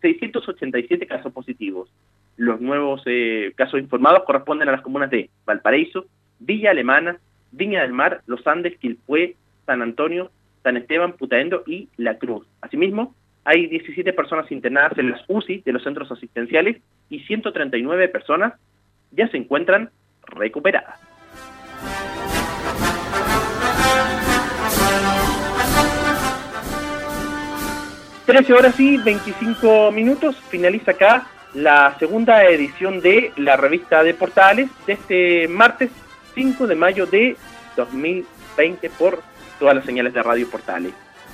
687 casos positivos. Los nuevos eh, casos informados corresponden a las comunas de Valparaíso, Villa Alemana, Viña del Mar, Los Andes, Quilpué, San Antonio, San Esteban, Putaendo y La Cruz. Asimismo, hay 17 personas internadas en las UCI de los centros asistenciales y 139 personas ya se encuentran recuperadas. 13 horas y 25 minutos, finaliza acá la segunda edición de la revista de Portales de este martes 5 de mayo de 2020 por todas las señales de Radio Portales.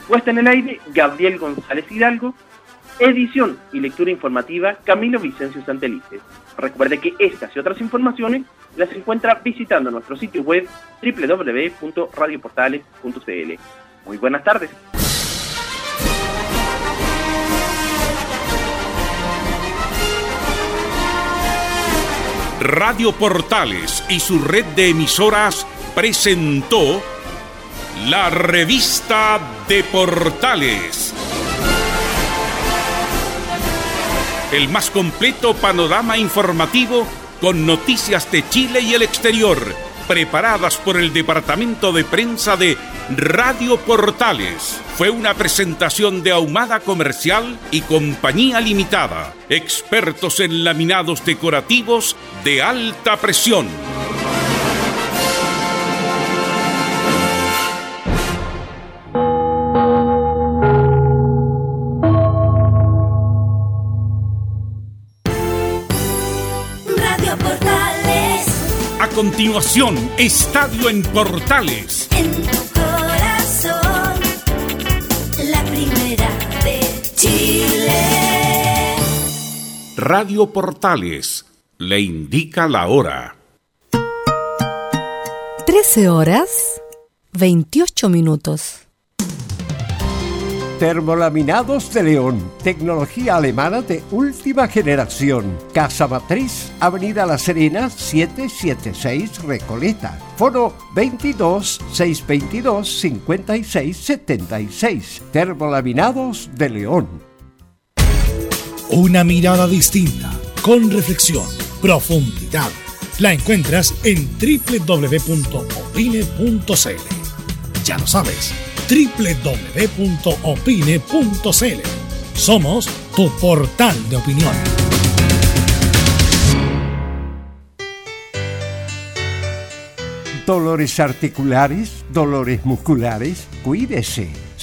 Puesta en el aire, Gabriel González Hidalgo, edición y lectura informativa, Camilo Vicencio Santelices. Recuerde que estas y otras informaciones las encuentra visitando nuestro sitio web www.radioportales.cl. Muy buenas tardes. Radio Portales y su red de emisoras presentó la revista de Portales. El más completo panorama informativo con noticias de Chile y el exterior, preparadas por el Departamento de Prensa de Radio Portales. Fue una presentación de Ahumada Comercial y Compañía Limitada, expertos en laminados decorativos de alta presión. Continuación, Estadio en Portales. en tu corazón, la primera de Chile. Radio Portales le indica la hora. 13 horas 28 minutos. Termolaminados de León, tecnología alemana de última generación. Casa Matriz, Avenida La Serena, 776 Recoleta. Foro 22 622 56 76. Termolaminados de León. Una mirada distinta, con reflexión, profundidad. La encuentras en www.opine.cl. Ya lo sabes, www.opine.cl. Somos tu portal de opinión. Dolores articulares, dolores musculares, cuídese.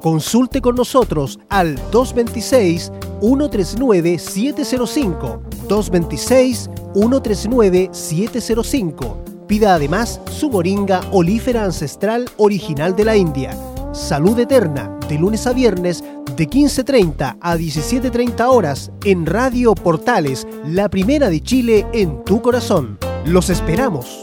Consulte con nosotros al 226-139-705. 226-139-705. Pida además su moringa olífera ancestral original de la India. Salud Eterna, de lunes a viernes, de 15.30 a 17.30 horas, en Radio Portales, la primera de Chile en tu corazón. Los esperamos.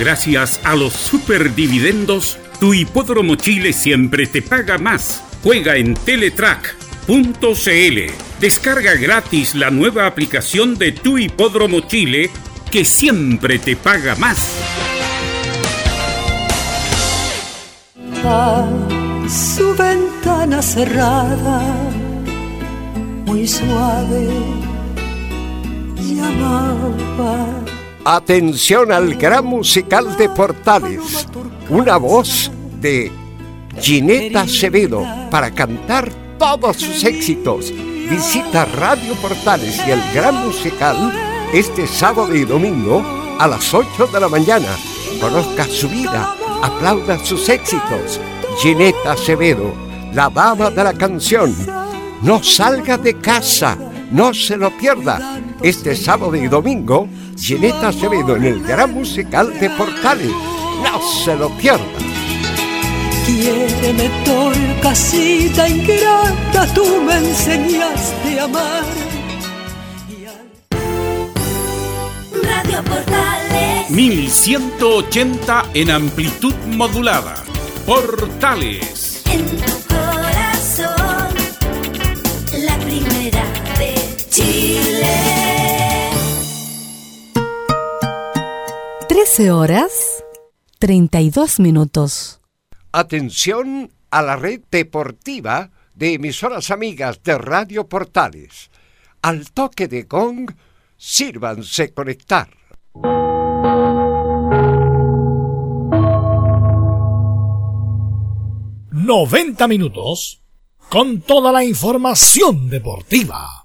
Gracias a los superdividendos, tu hipódromo Chile siempre te paga más. Juega en Teletrack.cl. Descarga gratis la nueva aplicación de tu hipódromo Chile que siempre te paga más. su ventana cerrada, muy suave, llamaba. Atención al gran musical de Portales. Una voz de Gineta Acevedo para cantar todos sus éxitos. Visita Radio Portales y el gran musical este sábado y domingo a las 8 de la mañana. Conozca su vida, aplauda sus éxitos. Gineta Acevedo, la dama de la canción. No salga de casa, no se lo pierda. Este sábado y domingo, Gineta Acevedo en el gran musical de Portales. No se lo pierda. Quiéreme, torcasita ingrata, tú me enseñaste a amar. Radio Portales. 1180 en amplitud modulada. Portales. En tu corazón, la primera de Chile. 13 horas 32 minutos. Atención a la red deportiva de emisoras amigas de Radio Portales. Al toque de gong, sírvanse conectar. ...90 minutos... ...con toda la información deportiva.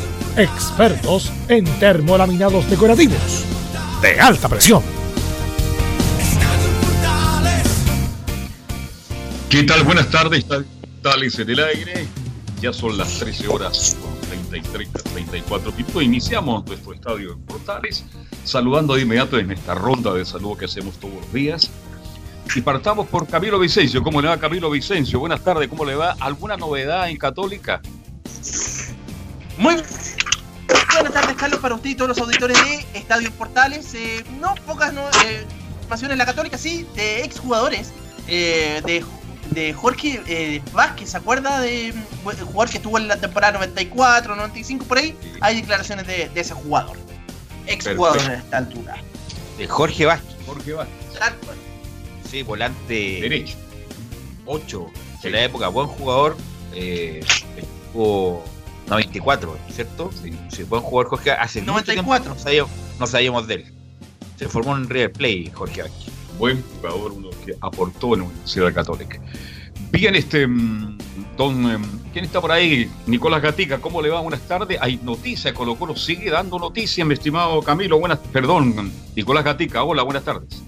Expertos en termolaminados decorativos de alta presión. ¿Qué tal? Buenas tardes, Portales en el aire. Ya son las 13 horas con 33, 34 minutos. Iniciamos nuestro estadio en Portales, saludando de inmediato en esta ronda de saludo que hacemos todos los días y partamos por Camilo Vicencio. ¿Cómo le va Camilo Vicencio? Buenas tardes, ¿cómo le va? ¿Alguna novedad en Católica? Muy buenas tardes, Carlos, para usted y todos los auditores de Estadio Portales. Eh, no pocas no, eh, informaciones en la Católica, sí, de exjugadores. Eh, de, de Jorge eh, Vázquez, ¿se acuerda de un jugador que estuvo en la temporada 94, 95 por ahí? Hay declaraciones de, de ese jugador. Exjugador a esta altura. De Jorge Vázquez. Jorge Vázquez. Sí, volante Derecho. 8 de Sí. la época, buen jugador. Eh, estuvo 94, ¿cierto? Sí, sí, buen jugador Jorge. Hace mucho 94. tiempo no sabíamos, de él. Se formó en River Play Jorge Vázquez. Buen jugador, uno que aportó en la Universidad Católica. Bien, este, mm, don, em, ¿quién está por ahí? Nicolás Gatica, ¿cómo le va? Buenas tardes. Hay noticias, Colo Colo sigue dando noticias, mi estimado Camilo. Buenas, perdón, Nicolás Gatica, hola, buenas tardes.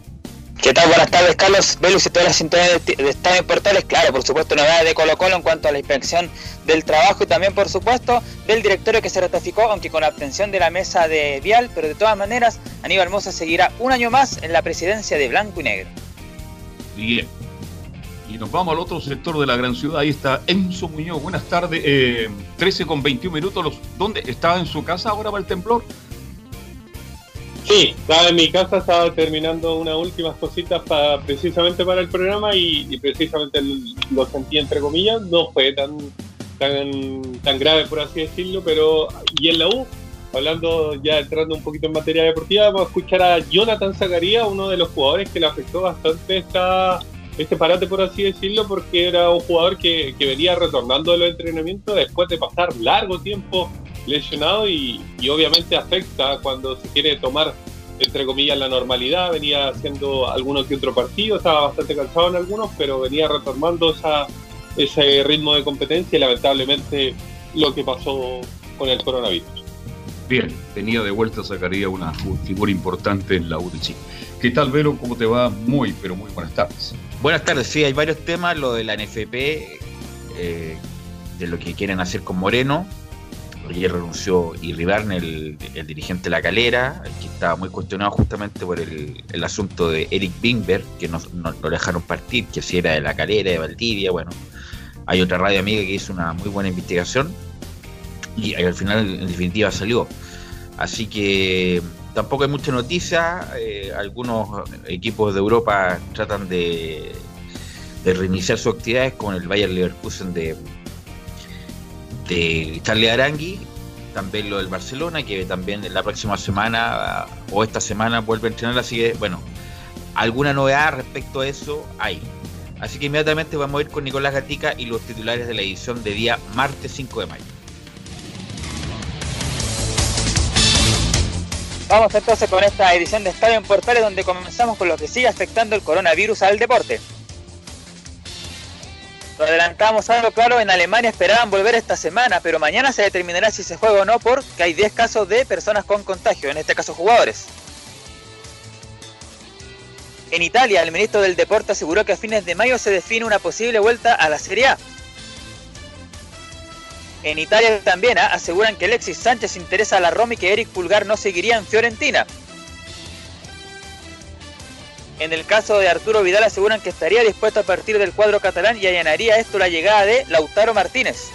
¿Qué tal? Buenas tardes, Carlos. Velus y todas las sintonías de, Estadio Portales. Claro, por supuesto, novedades de Colo Colo en cuanto a la inspección del trabajo y también, por supuesto, del directorio que se ratificó, aunque con la abstención de la mesa de Vial, pero de todas maneras, Aníbal Mosa seguirá un año más en la presidencia de Blanco y Negro. Bien. Y nos vamos al otro sector de la gran ciudad. Ahí está Enzo Muñoz. Buenas tardes. Eh, 13 con 21 minutos. ¿Dónde? ¿Estaba en su casa ahora va el temblor? Sí, estaba en mi casa, estaba terminando unas últimas cositas para, precisamente para el programa y, precisamente lo sentí entre comillas, no fue tan, tan, tan grave por así decirlo, pero y en la U, hablando ya entrando un poquito en materia deportiva, vamos a escuchar a Jonathan Zacarías, uno de los jugadores que le afectó bastante esta, este parate por así decirlo, porque era un jugador que, que venía retornando de los entrenamientos después de pasar largo tiempo lesionado y, y obviamente afecta cuando se quiere tomar entre comillas, la normalidad, venía haciendo algunos que otro partido, estaba bastante cansado en algunos, pero venía retomando esa, ese ritmo de competencia y lamentablemente lo que pasó con el coronavirus. Bien, tenía de vuelta sacaría una figura importante en la U de Chile. ¿Qué tal, Vero? ¿Cómo te va? Muy, pero muy buenas tardes. Buenas tardes, sí, hay varios temas, lo de la NFP, eh, de lo que quieren hacer con Moreno. Ayer renunció Irribarne, el, el dirigente de la calera, que estaba muy cuestionado justamente por el, asunto de Eric Bingberg, que no, no dejaron partir, que si era de la calera, de Valdivia, bueno. Hay otra radio amiga que hizo una muy buena investigación y al final, en definitiva, salió. Así que tampoco hay mucha noticia. eh, algunos equipos de Europa tratan de, de reiniciar sus actividades con el Bayern Leverkusen de, de Charlie Arangui. También lo del Barcelona, que también la próxima semana o esta semana vuelve a entrenar. Así que, bueno, alguna novedad respecto a eso hay. Así que inmediatamente vamos a ir con Nicolás Gatica y los titulares de la edición de día martes 5 de mayo. Vamos entonces con esta edición de Estadio en Portales donde comenzamos con lo que sigue afectando el coronavirus al deporte. Adelantamos algo claro, en Alemania esperaban volver esta semana, pero mañana se determinará si se juega o no porque hay 10 casos de personas con contagio, en este caso jugadores. En Italia, el ministro del Deporte aseguró que a fines de mayo se define una posible vuelta a la Serie A. En Italia también ¿ah? aseguran que Alexis Sánchez interesa a la Roma y que Eric Pulgar no seguiría en Fiorentina. En el caso de Arturo Vidal aseguran que estaría dispuesto a partir del cuadro catalán y allanaría esto la llegada de Lautaro Martínez.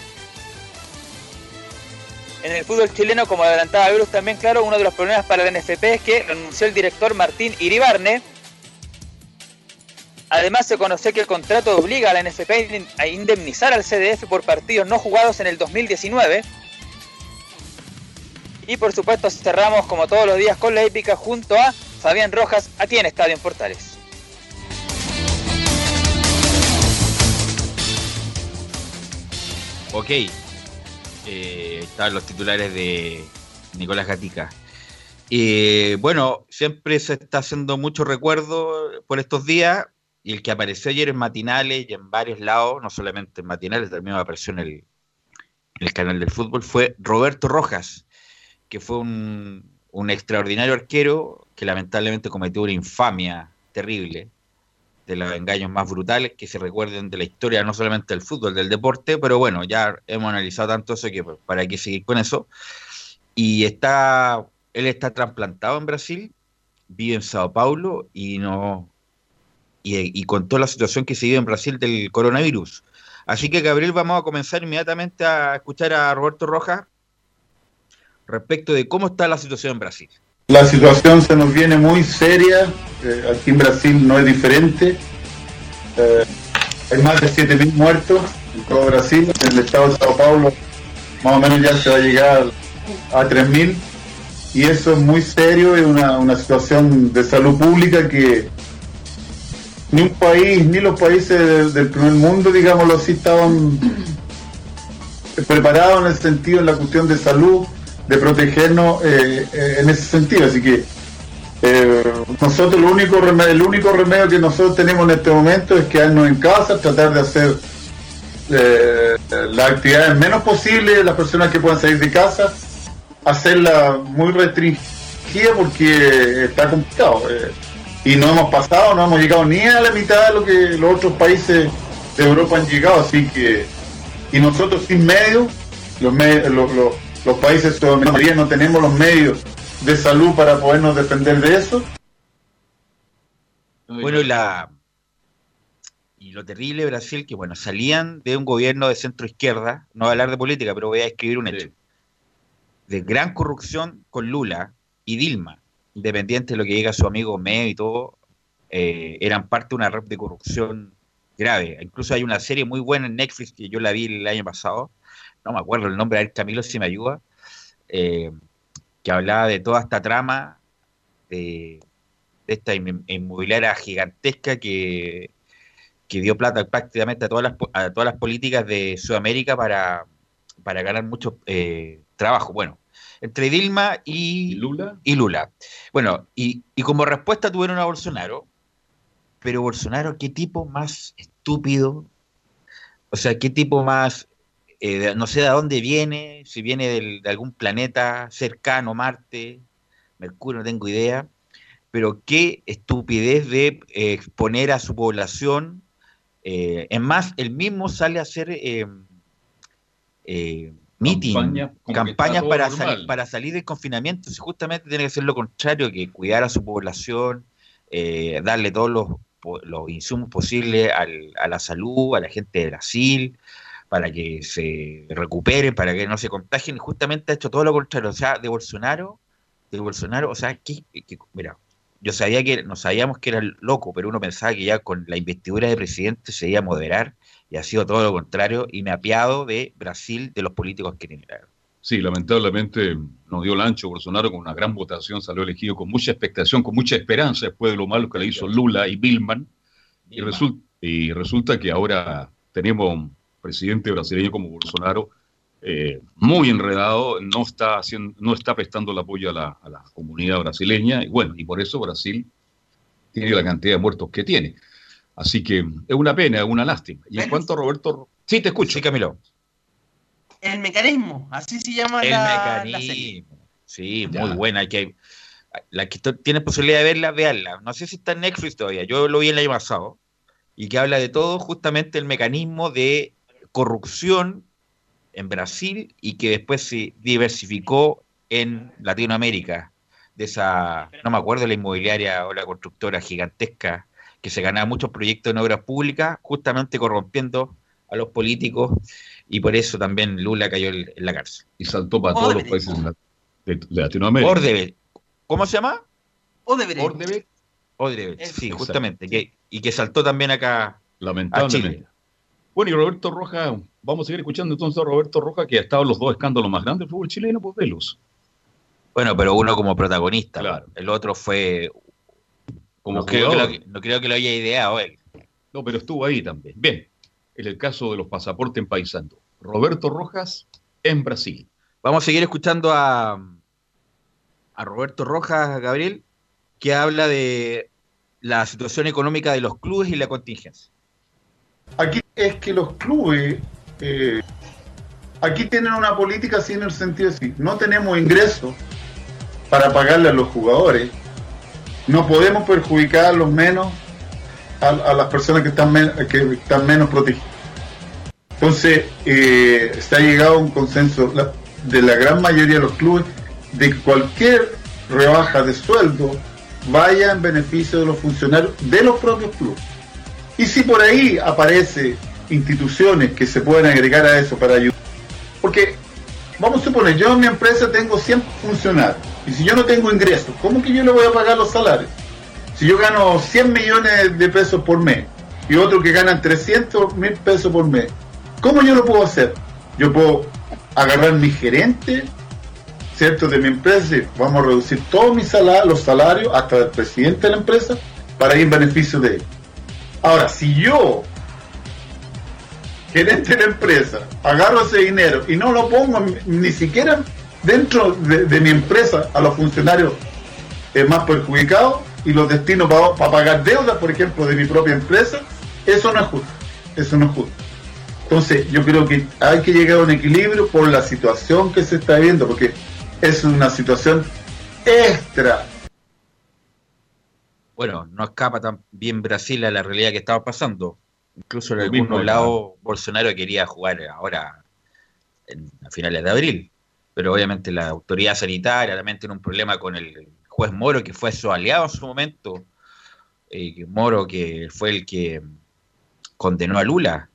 En el fútbol chileno, como adelantaba Virus, también claro, uno de los problemas para la NFP es que renunció el director Martín Iribarne. Además, se conoció que el contrato obliga a la NFP a indemnizar al CDF por partidos no jugados en el 2019. Y por supuesto, cerramos como todos los días con la épica junto a Fabián Rojas en Estadio en Portales. Ok, eh, están los titulares de Nicolás Gatica. Eh, bueno, siempre se está haciendo mucho recuerdo por estos días y el que apareció ayer en matinales y en varios lados, no solamente en matinales, también apareció en el, en el canal del fútbol, fue Roberto Rojas, que fue un, un extraordinario arquero que lamentablemente cometió una infamia terrible, de los engaños más brutales que se recuerden de la historia, no solamente del fútbol, del deporte, pero bueno, ya hemos analizado tanto eso que pues, para qué seguir con eso. Y está, él está trasplantado en Brasil, vive en Sao Paulo y no y, y con la situación que se vive en Brasil del coronavirus. Así que Gabriel, vamos a comenzar inmediatamente a escuchar a Roberto Rojas respecto de cómo está la situación en Brasil. La situación se nos viene muy seria, eh, aquí en Brasil no es diferente. Eh, hay más de 7.000 muertos en todo Brasil, en el estado de Sao Paulo más o menos ya se va a llegar a 3.000 y eso es muy serio, es una, una situación de salud pública que ni un país, ni los países del, del primer mundo, digámoslo así, estaban preparados en el sentido, en la cuestión de salud, de protegernos eh, eh, en ese sentido. Así que eh, nosotros lo único remedio, el único remedio que nosotros tenemos en este momento es quedarnos en casa, tratar de hacer eh, las actividades menos posibles, las personas que puedan salir de casa, hacerla muy restringida porque está complicado. eh, y no hemos pasado, no hemos llegado ni a la mitad de lo que los otros países de Europa han llegado, así que, y nosotros sin medios, los, medios, los, los, los países sudamericanos no tenemos los medios de salud para podernos defender de eso. Bueno, y la y lo terrible de Brasil, que bueno, salían de un gobierno de centro izquierda, no voy a hablar de política, pero voy a escribir un hecho, de gran corrupción con Lula y Dilma, independiente de lo que diga su amigo Meo y todo, eh, eran parte de una red de corrupción grave. Incluso hay una serie muy buena en Netflix que yo la vi el año pasado, no me acuerdo el nombre, a ver Camilo si me ayuda, eh, que hablaba de toda esta trama de, de esta inm- inmobiliaria gigantesca que, que dio plata prácticamente a todas las, a todas las políticas de Sudamérica para, para ganar mucho eh, trabajo. Bueno, entre Dilma y, Lula. y Lula. Bueno, y, y como respuesta tuvieron a Bolsonaro, pero Bolsonaro, qué tipo más estúpido, o sea, qué tipo más, eh, no sé de dónde viene, si viene del- de algún planeta cercano, Marte, Mercurio, no tengo idea, pero qué estupidez de eh, exponer a su población. eh, es más, él mismo sale a hacer eh, eh, meeting, Campaña, campañas para, salir, para salir del confinamiento. Si justamente tiene que ser lo contrario, que cuidar a su población, eh, darle todos los, los insumos posibles al- a la salud, a la gente de Brasil, para que se recuperen, para que no se contagien. Justamente ha hecho todo lo contrario. O sea, de Bolsonaro, de Bolsonaro, o sea, que, que- mira, yo sabía que, no sabíamos que era loco, pero uno pensaba que ya con la investidura de presidente se iba a moderar y ha sido todo lo contrario y me ha apiado de Brasil, de los políticos que tiene. Sí, lamentablemente nos dio el ancho Bolsonaro con una gran votación, salió elegido con mucha expectación, con mucha esperanza después de lo malo que le hizo Lula y Billman. Y, result- y resulta que ahora tenemos presidente brasileño como Bolsonaro eh, muy enredado, no está, haciendo, no está prestando el apoyo a la, a la comunidad brasileña y bueno, y por eso Brasil tiene la cantidad de muertos que tiene. Así que es una pena, es una lástima. Y en cuanto a Roberto... Ro- Sí, te escucho. Sí, Camilo. El mecanismo, así se llama El la, la mecanismo. serie. Sí, Ya. muy buena. Hay que, la que tienes posibilidad de verla, veanla. No sé si está en Netflix todavía. Yo lo vi el año pasado. Y que habla de todo, justamente el mecanismo de corrupción en Brasil y que después se diversificó en Latinoamérica. De esa, no me acuerdo, la inmobiliaria o la constructora gigantesca que se ganaba muchos proyectos en obras públicas, justamente corrompiendo a los políticos. Y por eso también Lula cayó en la cárcel. Y saltó para todos los países de la- de, de Latinoamérica. Ordebet. ¿Cómo se llama? Odebrecht. Odebrecht, sí, Exacto. justamente. Que, y que saltó también acá a lamentablemente. Chile. Bueno, y Roberto Roja, vamos a seguir escuchando entonces a Roberto Roja, que ha estado en los dos escándalos más grandes del fútbol chileno, pues velos. Bueno, pero uno como protagonista. Claro. El otro fue. Como no, creo que lo, no creo que lo haya ideado él. No, pero estuvo ahí también. Bien, en el caso de los pasaportes empaisando. Roberto Rojas en Brasil. Vamos a seguir escuchando a, a Roberto Rojas, Gabriel, que habla de la situación económica de los clubes y la contingencia. Aquí es que los clubes eh, aquí tienen una política así en el sentido así, no tenemos ingresos para pagarle a los jugadores, no podemos perjudicar a los menos a, las personas que están, que están menos protegidas. Entonces, eh, se ha llegado a un consenso de la gran mayoría de los clubes de que cualquier rebaja de sueldo vaya en beneficio de los funcionarios de los propios clubes. Y si por ahí aparece instituciones que se pueden agregar a eso para ayudar, porque vamos a suponer, yo en mi empresa tengo 100 funcionarios, y si yo no tengo ingresos, ¿cómo que yo le voy a pagar los salarios? Si yo gano 100 millones de pesos por mes y otros que ganan 300 mil pesos por mes, ¿cómo yo lo puedo hacer? Yo puedo agarrar mi gerente, ¿cierto? De mi empresa, y vamos a reducir todos mis salarios, los salarios, hasta el presidente de la empresa, para ir en beneficio de él. Ahora, si yo, gerente de la empresa, agarro ese dinero y no lo pongo ni siquiera dentro de, de mi empresa a los funcionarios eh, más perjudicados y los destino para pagar deudas, por ejemplo, de mi propia empresa, eso no es justo. Eso no es justo. Entonces, yo creo que hay que llegar a un equilibrio por la situación que se está viendo, porque es una situación extra Bueno, no escapa también Brasil a la realidad que estaba pasando. Incluso en algunos lados Bolsonaro quería jugar ahora en, a finales de abril. Pero obviamente la autoridad sanitaria también tiene un problema con el juez Moro, que fue su aliado en su momento. Eh, Moro, que fue el que condenó a Lula.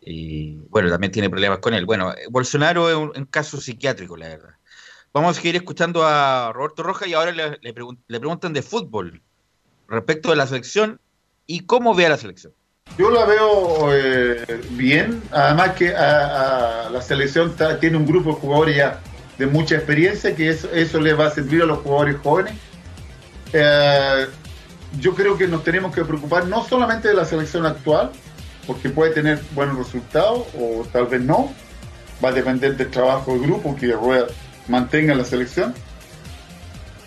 Y bueno, también tiene problemas con él. Bueno, Bolsonaro es un, un caso psiquiátrico, la verdad. Vamos a seguir escuchando a Roberto Rojas y ahora le, le pregun- le preguntan de fútbol respecto de la selección y cómo ve a la selección. Yo la veo eh, bien, además que a, la selección tiene un grupo de jugadores ya de mucha experiencia, que eso, eso le va a servir a los jugadores jóvenes. Eh, yo creo que nos tenemos que preocupar no solamente de la selección actual, porque puede tener buenos resultados o tal vez no, va a depender del trabajo de grupo que mantenga la selección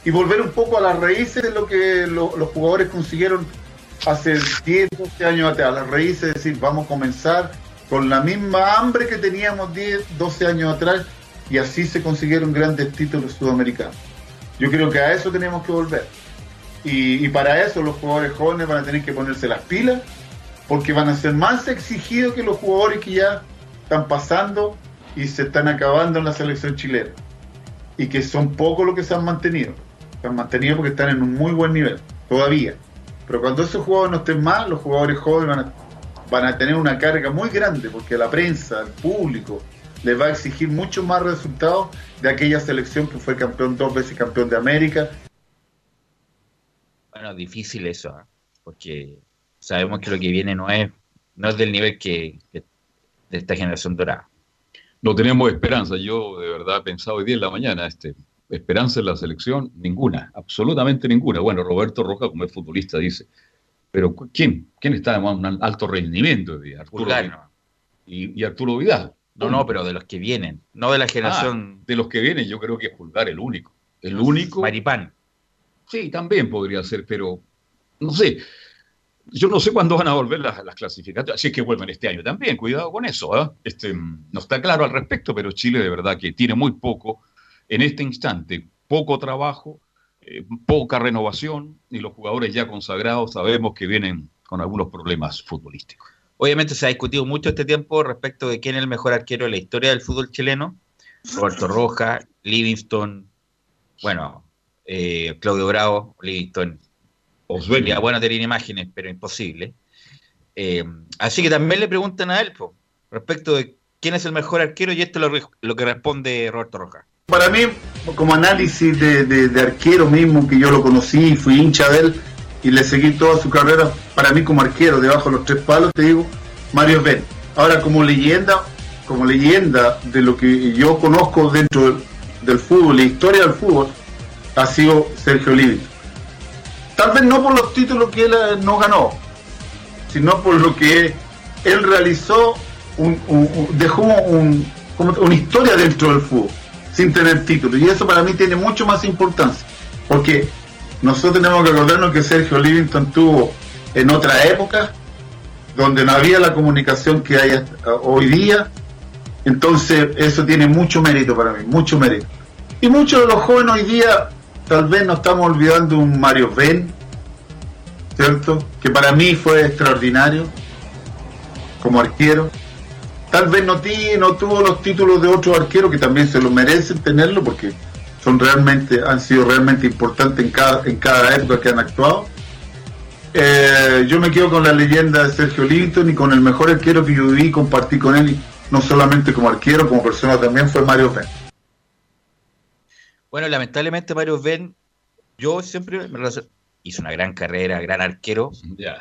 y volver un poco a las raíces de lo que lo- los jugadores consiguieron hace 10, 12 años atrás, a las raíces, es decir, vamos a comenzar con la misma hambre que teníamos 10, 12 años atrás y así se consiguieron grandes títulos sudamericanos. Yo creo que a eso tenemos que volver. Y para eso los jugadores jóvenes van a tener que ponerse las pilas porque van a ser más exigidos que los jugadores que ya están pasando y se están acabando en la selección chilena. Y que son pocos los que se han mantenido. Se han mantenido porque están en un muy buen nivel, todavía. Pero cuando esos jugadores no estén más, los jugadores jóvenes van a, van a tener una carga muy grande porque la prensa, el público, les va a exigir mucho más resultados de aquella selección que fue campeón dos veces campeón de América Bueno, difícil eso, ¿eh? porque sabemos que lo que viene no es, no es del nivel que, que- de esta generación dorada. No tenemos esperanza. Yo de verdad he pensado hoy día en la mañana, este, esperanza en la selección, ninguna, absolutamente ninguna. Bueno, Roberto Roja, como es futbolista, dice, pero ¿quién? ¿Quién está en un alto rendimiento? Arturo Vidal. y, y Arturo Vidal. No, no, pero de los que vienen, no de la generación. Ah, de los que vienen, yo creo que es Pulgar el único. El único. Maripán. Sí, también podría ser, pero no sé. Yo no sé cuándo van a volver las, las clasificatorias. Si es que vuelven este año también, cuidado con eso. ¿ah? Este, no está claro al respecto, pero Chile de verdad que tiene muy poco en este instante, poco trabajo, eh, poca renovación y los jugadores ya consagrados sabemos que vienen con algunos problemas futbolísticos. Obviamente se ha discutido mucho este tiempo respecto de quién es el mejor arquero de la historia del fútbol chileno. Roberto Roja, Livingston, bueno, eh, Claudio Bravo, Livingston. Sería bueno tener imágenes, pero imposible. Eh, así que también le preguntan a él po, respecto de quién es el mejor arquero y esto es lo, lo que responde Roberto Roja. Para mí, como análisis de, arquero mismo, que yo lo conocí, fui hincha de él y le seguí toda su carrera, para mí como arquero, debajo de los tres palos, te digo, Mario Ben. Ahora, como leyenda, como leyenda de lo que yo conozco dentro del, fútbol, la historia del fútbol, ha sido Sergio Livingston. Tal vez no por los títulos que él eh, no ganó, sino por lo que él realizó, dejó una historia dentro del fútbol, sin tener títulos. Y eso para mí tiene mucho más importancia, porque nosotros tenemos que acordarnos que Sergio Livingston tuvo en otra época, donde no había la comunicación que hay hoy día, entonces eso tiene mucho mérito para mí, mucho mérito. Y muchos de los jóvenes hoy día, tal vez nos estamos olvidando un Mario Ben, ¿cierto? Que para mí fue extraordinario como arquero. Tal vez no, tuvo los títulos de otros arqueros que también se lo merecen tenerlo porque son realmente, han sido realmente importantes en cada, en cada época que han actuado. Eh, yo me quedo con la leyenda de Sergio Livingston y con el mejor arquero que yo viví y compartí con él, no solamente como arquero, como persona también fue Mario Ben. Bueno, lamentablemente Mario Ben, yo siempre me hizo una gran carrera, gran arquero,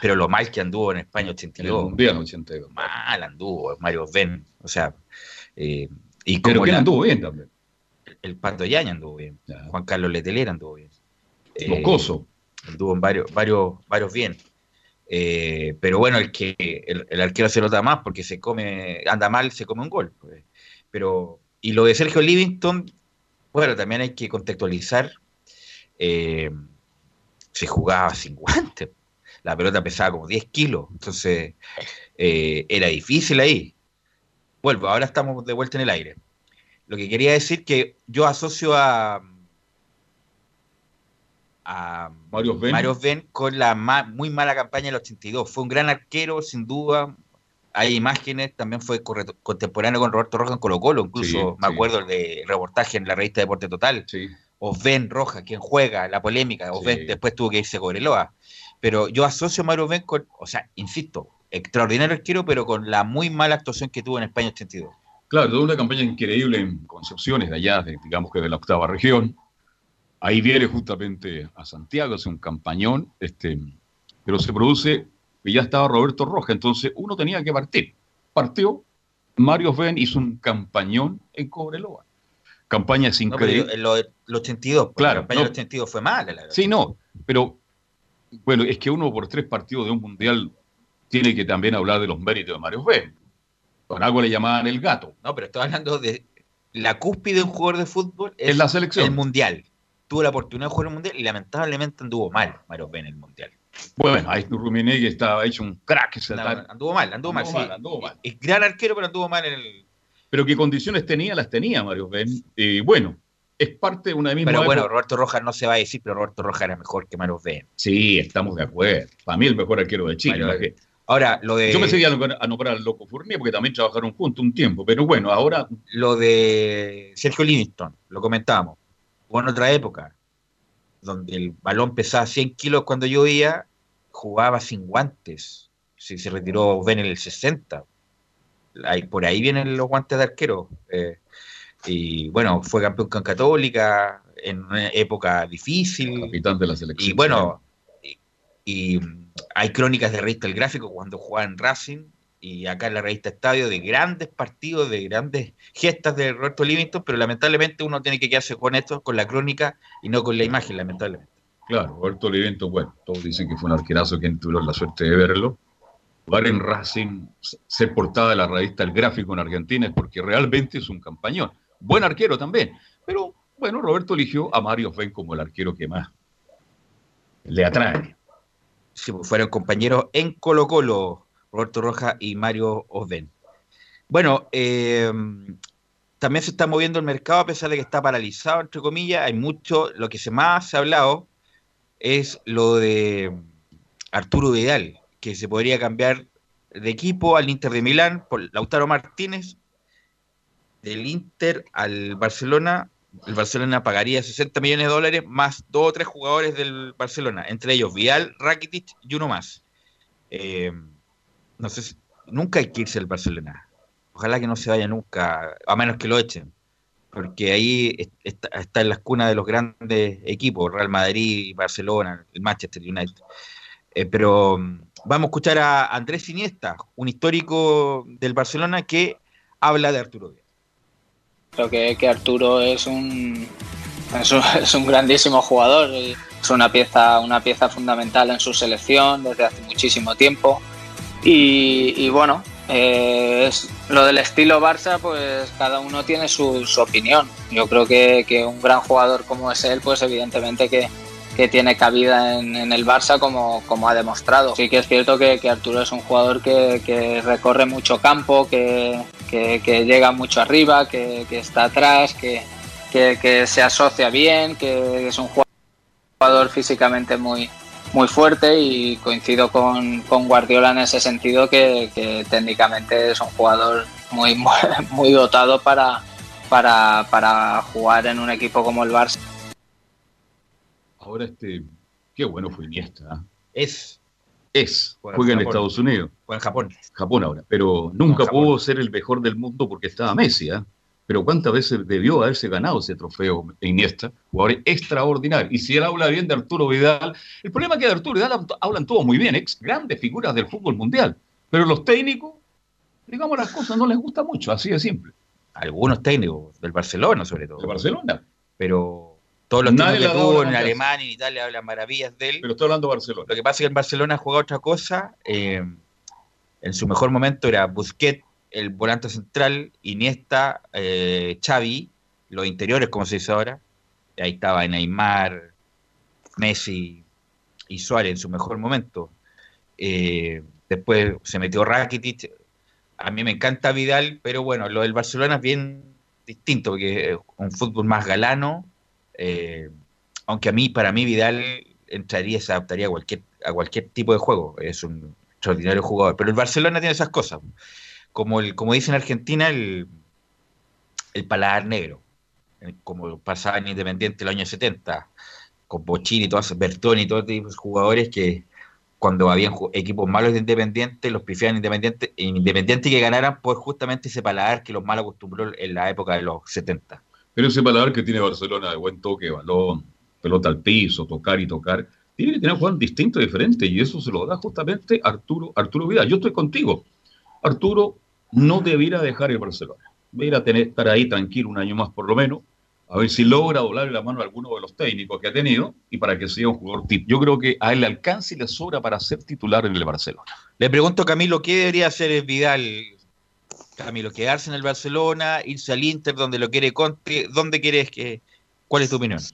pero lo mal que anduvo en España 82. Mundial 82. Mal anduvo Mario Ben. O sea, eh, y Pero como ¿quién la- anduvo bien también? El Pato Yaña anduvo bien. Juan Carlos Letelier anduvo bien. Locoso. Anduvo en varios, varios, varios bien. Eh, pero bueno, el que el, el arquero se nota más porque se come, anda mal, se come un gol. pues. Pero, y lo de Sergio Livingston, bueno, también hay que contextualizar. eh, se jugaba sin guantes. La pelota pesaba como 10 kilos. Entonces, eh, era difícil ahí. Vuelvo, ahora estamos de vuelta en el aire. Lo que quería decir que yo asocio a, a Mario Ben. Mario Ben con la ma- muy mala campaña del 82. Fue un gran arquero, sin duda. Hay imágenes, también fue contemporáneo con Roberto Rojas en Colo Colo, incluso Sí, me sí. acuerdo de reportaje en la revista Deporte Total. Osben Rojas, quien juega, la polémica, Osben después tuvo que irse a Cobreloa. Pero yo asocio a Mario Ben con, o sea, insisto, extraordinario arquero, pero con la muy mala actuación que tuvo en España 82. Claro, toda una campaña increíble en Concepciones, de allá, de- digamos que de la octava región. Ahí viene justamente a Santiago, hace un campañón, este, pero se produce que ya estaba Roberto Roja, entonces uno tenía que partir. Partió, Mario Ben hizo un campañón en Cobreloa. Campañas No, increíbles. en lo del 82, porque Claro, la campaña no. del 82 fue mala, la. Sí, no, pero bueno, es que uno por tres partidos de un mundial tiene que también hablar de los méritos de Mario Ben. Con algo le llamaban el gato. No, pero estoy hablando de la cúspide de un jugador de fútbol es En la selección. el mundial. Tuvo la oportunidad de jugar el mundial y lamentablemente anduvo mal Mario Ben en el mundial. Bueno, ahí Ruminegui estaba hecho un crack. ese No, anduvo mal, anduvo mal, sí. mal, anduvo mal. Es gran arquero, pero anduvo mal en el. Pero qué condiciones tenía, las tenía Mario Ben. Y bueno, es parte de una misma. Pero bueno, época. Roberto Rojas no se va a decir, pero Roberto Rojas era mejor que Mario Ben. Sí, estamos de acuerdo. Para mí el mejor arquero de Chile. Ahora, lo de. Yo me seguía a nombrar- al Loco Fournier porque también trabajaron juntos un tiempo. Pero bueno, ahora Lo de Sergio Livingston, lo comentábamos. Hubo en otra época, donde el balón pesaba 100 kilos cuando yo iba, jugaba sin guantes. Si se retiró Ben en el 60. Ahí- por ahí vienen los guantes de arquero. eh, y bueno, fue campeón con Católica en una época difícil. capitán de la selección. Y bueno, y, y, mm, hay crónicas de revista El Gráfico cuando jugaba en Racing y acá en la revista Estadio de grandes partidos, de grandes gestas de Roberto Livingston, pero lamentablemente uno tiene que quedarse con esto, con la crónica y no con la imagen, lamentablemente. Claro, Roberto Livingston, bueno, todos dicen que fue un arquerazo quien tuvo la suerte de verlo. Jugar Racing, ser portada de la revista El Gráfico en Argentina es porque realmente es un campañón. Buen arquero también. Pero bueno, Roberto eligió a Mario Fen como el arquero que más le atrae. Sí, pues fueron compañeros en Colo Colo, Roberto Rojas y Mario Osben. Bueno, eh, también se está moviendo el mercado a pesar de que está paralizado, entre comillas. Hay mucho, lo que se más ha hablado es lo de Arturo Vidal, que se podría cambiar de equipo al Inter de Milán por Lautaro Martínez, del Inter al Barcelona. El Barcelona pagaría 60 millones de dólares más dos o tres jugadores del Barcelona, entre ellos Vidal, Rakitic y uno más. Eh, no sé, nunca hay que irse al Barcelona. Ojalá que no se vaya nunca, a menos que lo echen. Porque ahí es- está, está en las cunas de los grandes equipos, Real Madrid, Barcelona, el Manchester United. Eh, pero vamos a escuchar a Andrés Iniesta, un histórico del Barcelona que habla de Arturo Vidal. Creo que, Arturo es un, es un grandísimo jugador. Es una pieza, una pieza fundamental en su selección desde hace muchísimo tiempo. Y, y bueno, eh, es, lo del estilo Barça, pues cada uno tiene su, su opinión. Yo creo que, que un gran jugador como es él, pues evidentemente que, que tiene cabida en, el Barça como, como ha demostrado. Sí que es cierto que, Arturo es un jugador que, recorre mucho campo, que, llega mucho arriba, que, está atrás, que, se asocia bien, que es un jugador físicamente muy, muy fuerte y coincido con, con Guardiola en ese sentido que, técnicamente es un jugador muy, muy dotado para, para, para jugar en un equipo como el Barça. Ahora este, qué bueno fue Iniesta. ¿ah? Es. Es. Juega en Japón. Estados Unidos. Juega en Japón. Japón ahora. Pero nunca pudo ser el mejor del mundo porque estaba Messi. ¿ah? Pero cuántas veces debió haberse ganado ese trofeo Iniesta. Jugador extraordinario. Y si él habla bien de Arturo Vidal, el problema es que de Arturo Vidal hab- hablan todos muy bien, ex grandes figuras del fútbol mundial. Pero los técnicos, digamos las cosas, no les gusta mucho, así de simple. Algunos técnicos, del Barcelona sobre todo. De Barcelona. Pero todos los Nadie que tuvo en. Alemania, en Italia, hablan maravillas de él. Pero estoy hablando de Barcelona. Lo que pasa es que en Barcelona juega otra cosa. eh, en su mejor momento era Busquets, el volante central, Iniesta, eh, Xavi, los interiores, como se dice ahora. Ahí estaba Neymar, Messi y Suárez en su mejor momento. Eh, después se metió Rakitic. A mí me encanta Vidal, pero bueno, lo del Barcelona es bien distinto, porque es un fútbol más galano. Eh, aunque a mí, para mí, Vidal entraría, se adaptaría a cualquier, a cualquier tipo de juego. Es un extraordinario jugador. Pero el Barcelona tiene esas cosas. Como, el, como dice en Argentina, el, el paladar negro. Eh, Como pasaba en Independiente en los años 70, con Bochini y todos, Bertoni y todos esos jugadores que cuando habían equipos malos de Independiente, los pifiaban Independiente, en Independiente que ganaran por justamente ese paladar que los mal acostumbró en la época de los 70. Pero ese paladar que tiene Barcelona de buen toque, balón, pelota al piso, tocar y tocar, tiene que tener un jugador distinto, diferente, y eso se lo da justamente Arturo, Arturo Vidal. Yo estoy contigo. Arturo no debiera dejar el Barcelona. Debiera tener, estar ahí tranquilo un año más por lo menos, a ver si logra doblarle la mano a alguno de los técnicos que ha tenido y para que sea un jugador tip. Yo creo que a él le alcanza y le sobra para ser titular en el Barcelona. Le pregunto, Camilo, ¿qué debería hacer Vidal Camilo, quedarse en el Barcelona, irse al Inter donde lo quiere Conte, ¿dónde quieres que, cuál es tu opinión?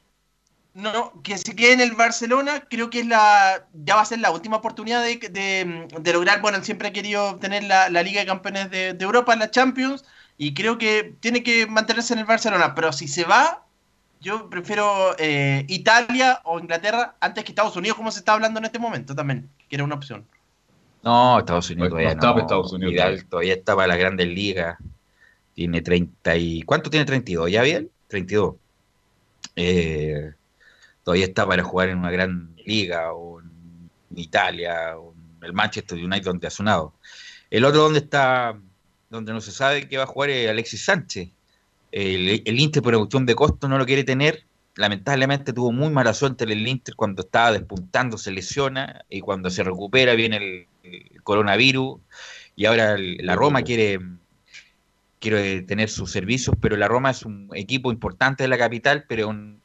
No, que se quede en el Barcelona, creo que es la, ya va a ser la última oportunidad de, de- de lograr, bueno, siempre ha querido obtener la, la Liga de Campeones de, de Europa, la Champions, y creo que tiene que mantenerse en el Barcelona, pero si se va, yo prefiero eh, Italia o Inglaterra antes que Estados Unidos, como se está hablando en este momento también, que era una opción. No, Estados Unidos No, todavía no no. está para Estados Unidos Vidal todavía. todavía está para las grandes ligas. Tiene 30 y... ¿Cuánto tiene 32? ¿Ya bien? 32. Eh, todavía está para jugar en una gran liga o en Italia o en el Manchester United donde ha sonado. El otro donde está, donde no se sabe que va a jugar es Alexis Sánchez. El, el Inter por cuestión de costo no lo quiere tener. Lamentablemente tuvo muy mala suerte en el Inter cuando estaba despuntando, se lesiona y cuando se recupera viene el coronavirus y ahora el- la Roma quiere, quiere tener sus servicios, pero la Roma es un equipo importante de la capital, pero un-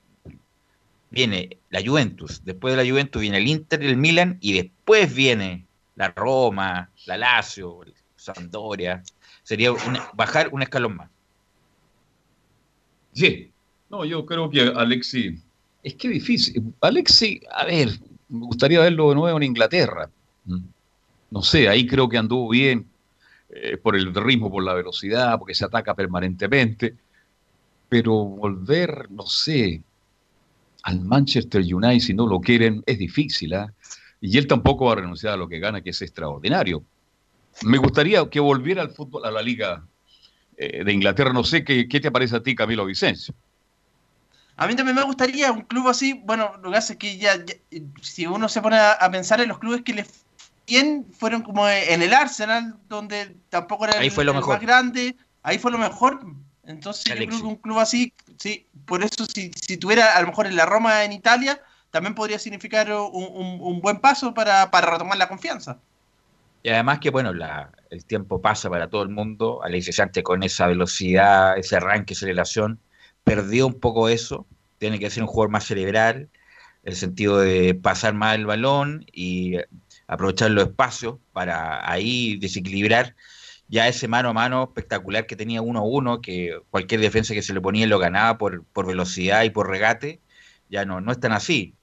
viene la Juventus, después de la Juventus viene el Inter, el Milan y después viene la Roma, la Lazio, Sampdoria. Sería una- bajar un escalón más. Sí. No, yo creo que Alexi. Es que difícil. Alexi, a ver, me gustaría verlo de nuevo en Inglaterra. Mm. No sé, ahí creo que anduvo bien eh, por el ritmo, por la velocidad, porque se ataca permanentemente. Pero volver, no sé, al Manchester United, si no lo quieren, es difícil. ¿ah? Y él tampoco va a renunciar a lo que gana, que es extraordinario. Me gustaría que volviera al fútbol, a la liga eh, de Inglaterra. No sé qué, qué te parece a ti, Camilo Vicencio. A mí también me gustaría un club así, bueno, lo que hace es que ya, ya- si uno se pone a, a pensar en los clubes que le fueron como en el Arsenal, donde tampoco era Ahí el, fue lo el mejor. más grande, ahí fue lo mejor. Entonces yo creo que un club así, sí, por eso si, si tuviera a lo mejor en la Roma en Italia, también podría significar un, un- un buen paso para, para retomar la confianza. Y además que, bueno, la- el tiempo pasa para todo el mundo. Alexis Sánchez con esa velocidad, ese arranque, aceleración, perdió un poco eso. Tiene que ser un jugador más cerebral, el sentido de pasar más el balón y aprovechar los espacios para ahí desequilibrar ya ese mano a mano espectacular que tenía uno a uno, que cualquier defensa que se le ponía lo ganaba por, por velocidad y por regate, ya no, no es tan así.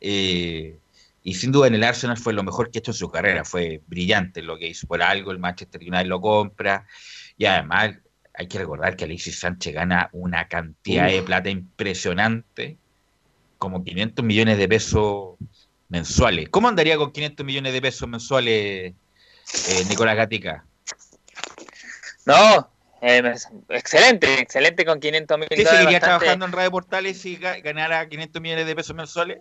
Eh, y sin duda en el Arsenal fue lo mejor que ha hecho en su carrera, fue brillante lo que hizo. Por algo el Manchester United lo compra. Y además hay que recordar que Alexis Sánchez gana una cantidad de plata impresionante, como 500 millones de pesos mensuales. ¿Cómo andaría con 500 millones de pesos mensuales eh, Nicolás Gatica? No, eh, excelente, excelente con 500 mil ¿Usted seguiría bastante- trabajando en Radio Portales si ga- ganara 500 millones de pesos mensuales?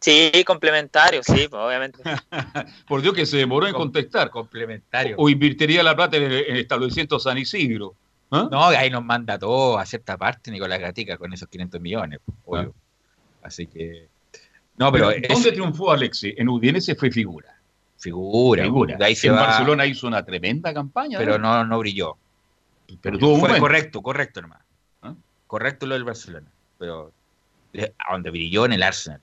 Sí, complementario, sí, pues, obviamente. Por Dios que se demoró en contestar. Complementario. O invertiría la plata en el, en el establecimiento San Isidro. ¿Ah? No, ahí nos manda todo a cierta parte Nicolás Gatica con esos 500 millones, obvio. Así que. No, pero. Pero, ¿Dónde triunfó Alexi? En Udinese fue figura. Figura, Figura. de ahí se en va- Barcelona hizo una tremenda campaña. Pero ¿no? no, brilló. Pero tuvo Fue correcto, correcto nomás. ¿Ah? Correcto lo del Barcelona. Pero eh, a donde brilló en el Arsenal.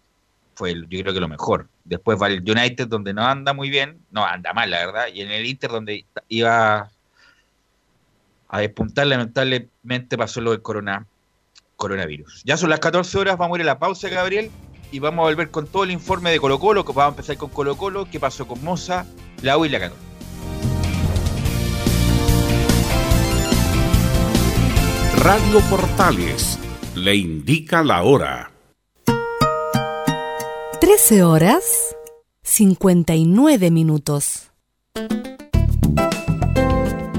Fue, el- yo creo que lo mejor. Después va el United, donde no anda muy bien. No, anda mal, la verdad. Y en el Inter, donde iba a despuntar, lamentablemente pasó lo del corona, coronavirus. Ya son las 14 horas, vamos a ir a la pausa, Gabriel. Y vamos a volver con todo el informe de Colo Colo, que vamos a empezar con Colo Colo, qué pasó con Moza, la U y la Católica. Radio Portales le indica la hora. 13 horas 59 minutos.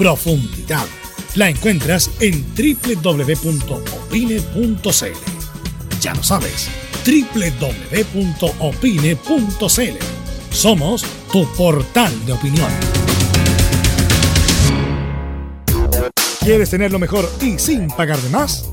profundidad. La encuentras en www.opine.cl. Ya lo sabes, www.opine.cl. Somos tu portal de opinión. ¿Quieres tener lo mejor y sin pagar de más?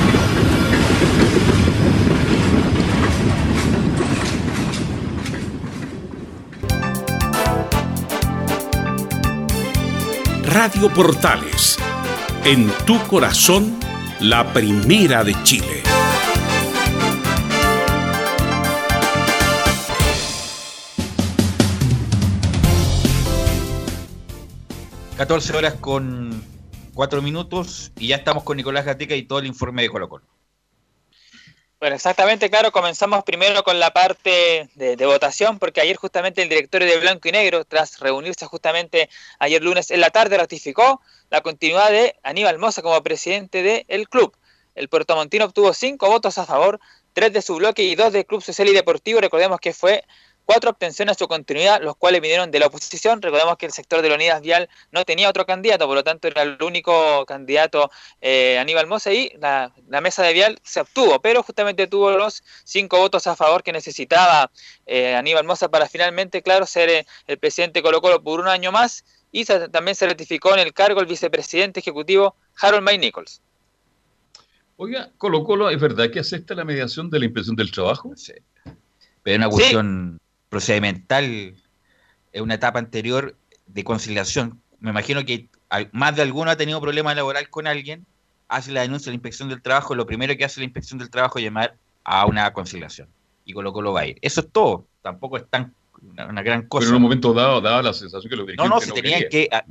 Radio Portales, en tu corazón, la primera de Chile. ...14 horas con 4 minutos... ...y ya estamos con Nicolás Gatica y todo el informe de Colo. Bueno, exactamente, claro, comenzamos primero con la parte de, de votación, porque ayer justamente el directorio de Blanco y Negro, tras reunirse justamente ayer lunes en la tarde, ratificó la continuidad de Aníbal Mosa como presidente del club. El puertomontino obtuvo cinco votos a favor, tres de su bloque y dos del Club Social y Deportivo. Recordemos que fue cuatro abstenciones a su continuidad, los cuales vinieron de la oposición. Recordemos que el sector de Leonidas Vial no tenía otro candidato, por lo tanto era el único candidato eh, Aníbal Mosa y la, la, mesa de Vial se obtuvo, pero justamente tuvo los cinco votos a favor que necesitaba eh, Aníbal Mosa para finalmente, claro, ser eh, el presidente Colo Colo por un año más y se, también se ratificó en el cargo el vicepresidente ejecutivo Harold May Nichols. Oiga, Colo Colo, ¿es verdad que acepta la mediación de la impresión del trabajo? Sí. Pero es una cuestión procedimental, es una etapa anterior de conciliación. Me imagino que más de alguno ha tenido problema laboral con alguien, hace la denuncia de la inspección del trabajo, lo primero que hace la inspección del trabajo es llamar a una conciliación. Y Colo Colo va a ir. Eso es todo. Tampoco es tan una, una gran cosa. Pero en un momento dado daba la sensación que lo No, no, si tenían que... ah,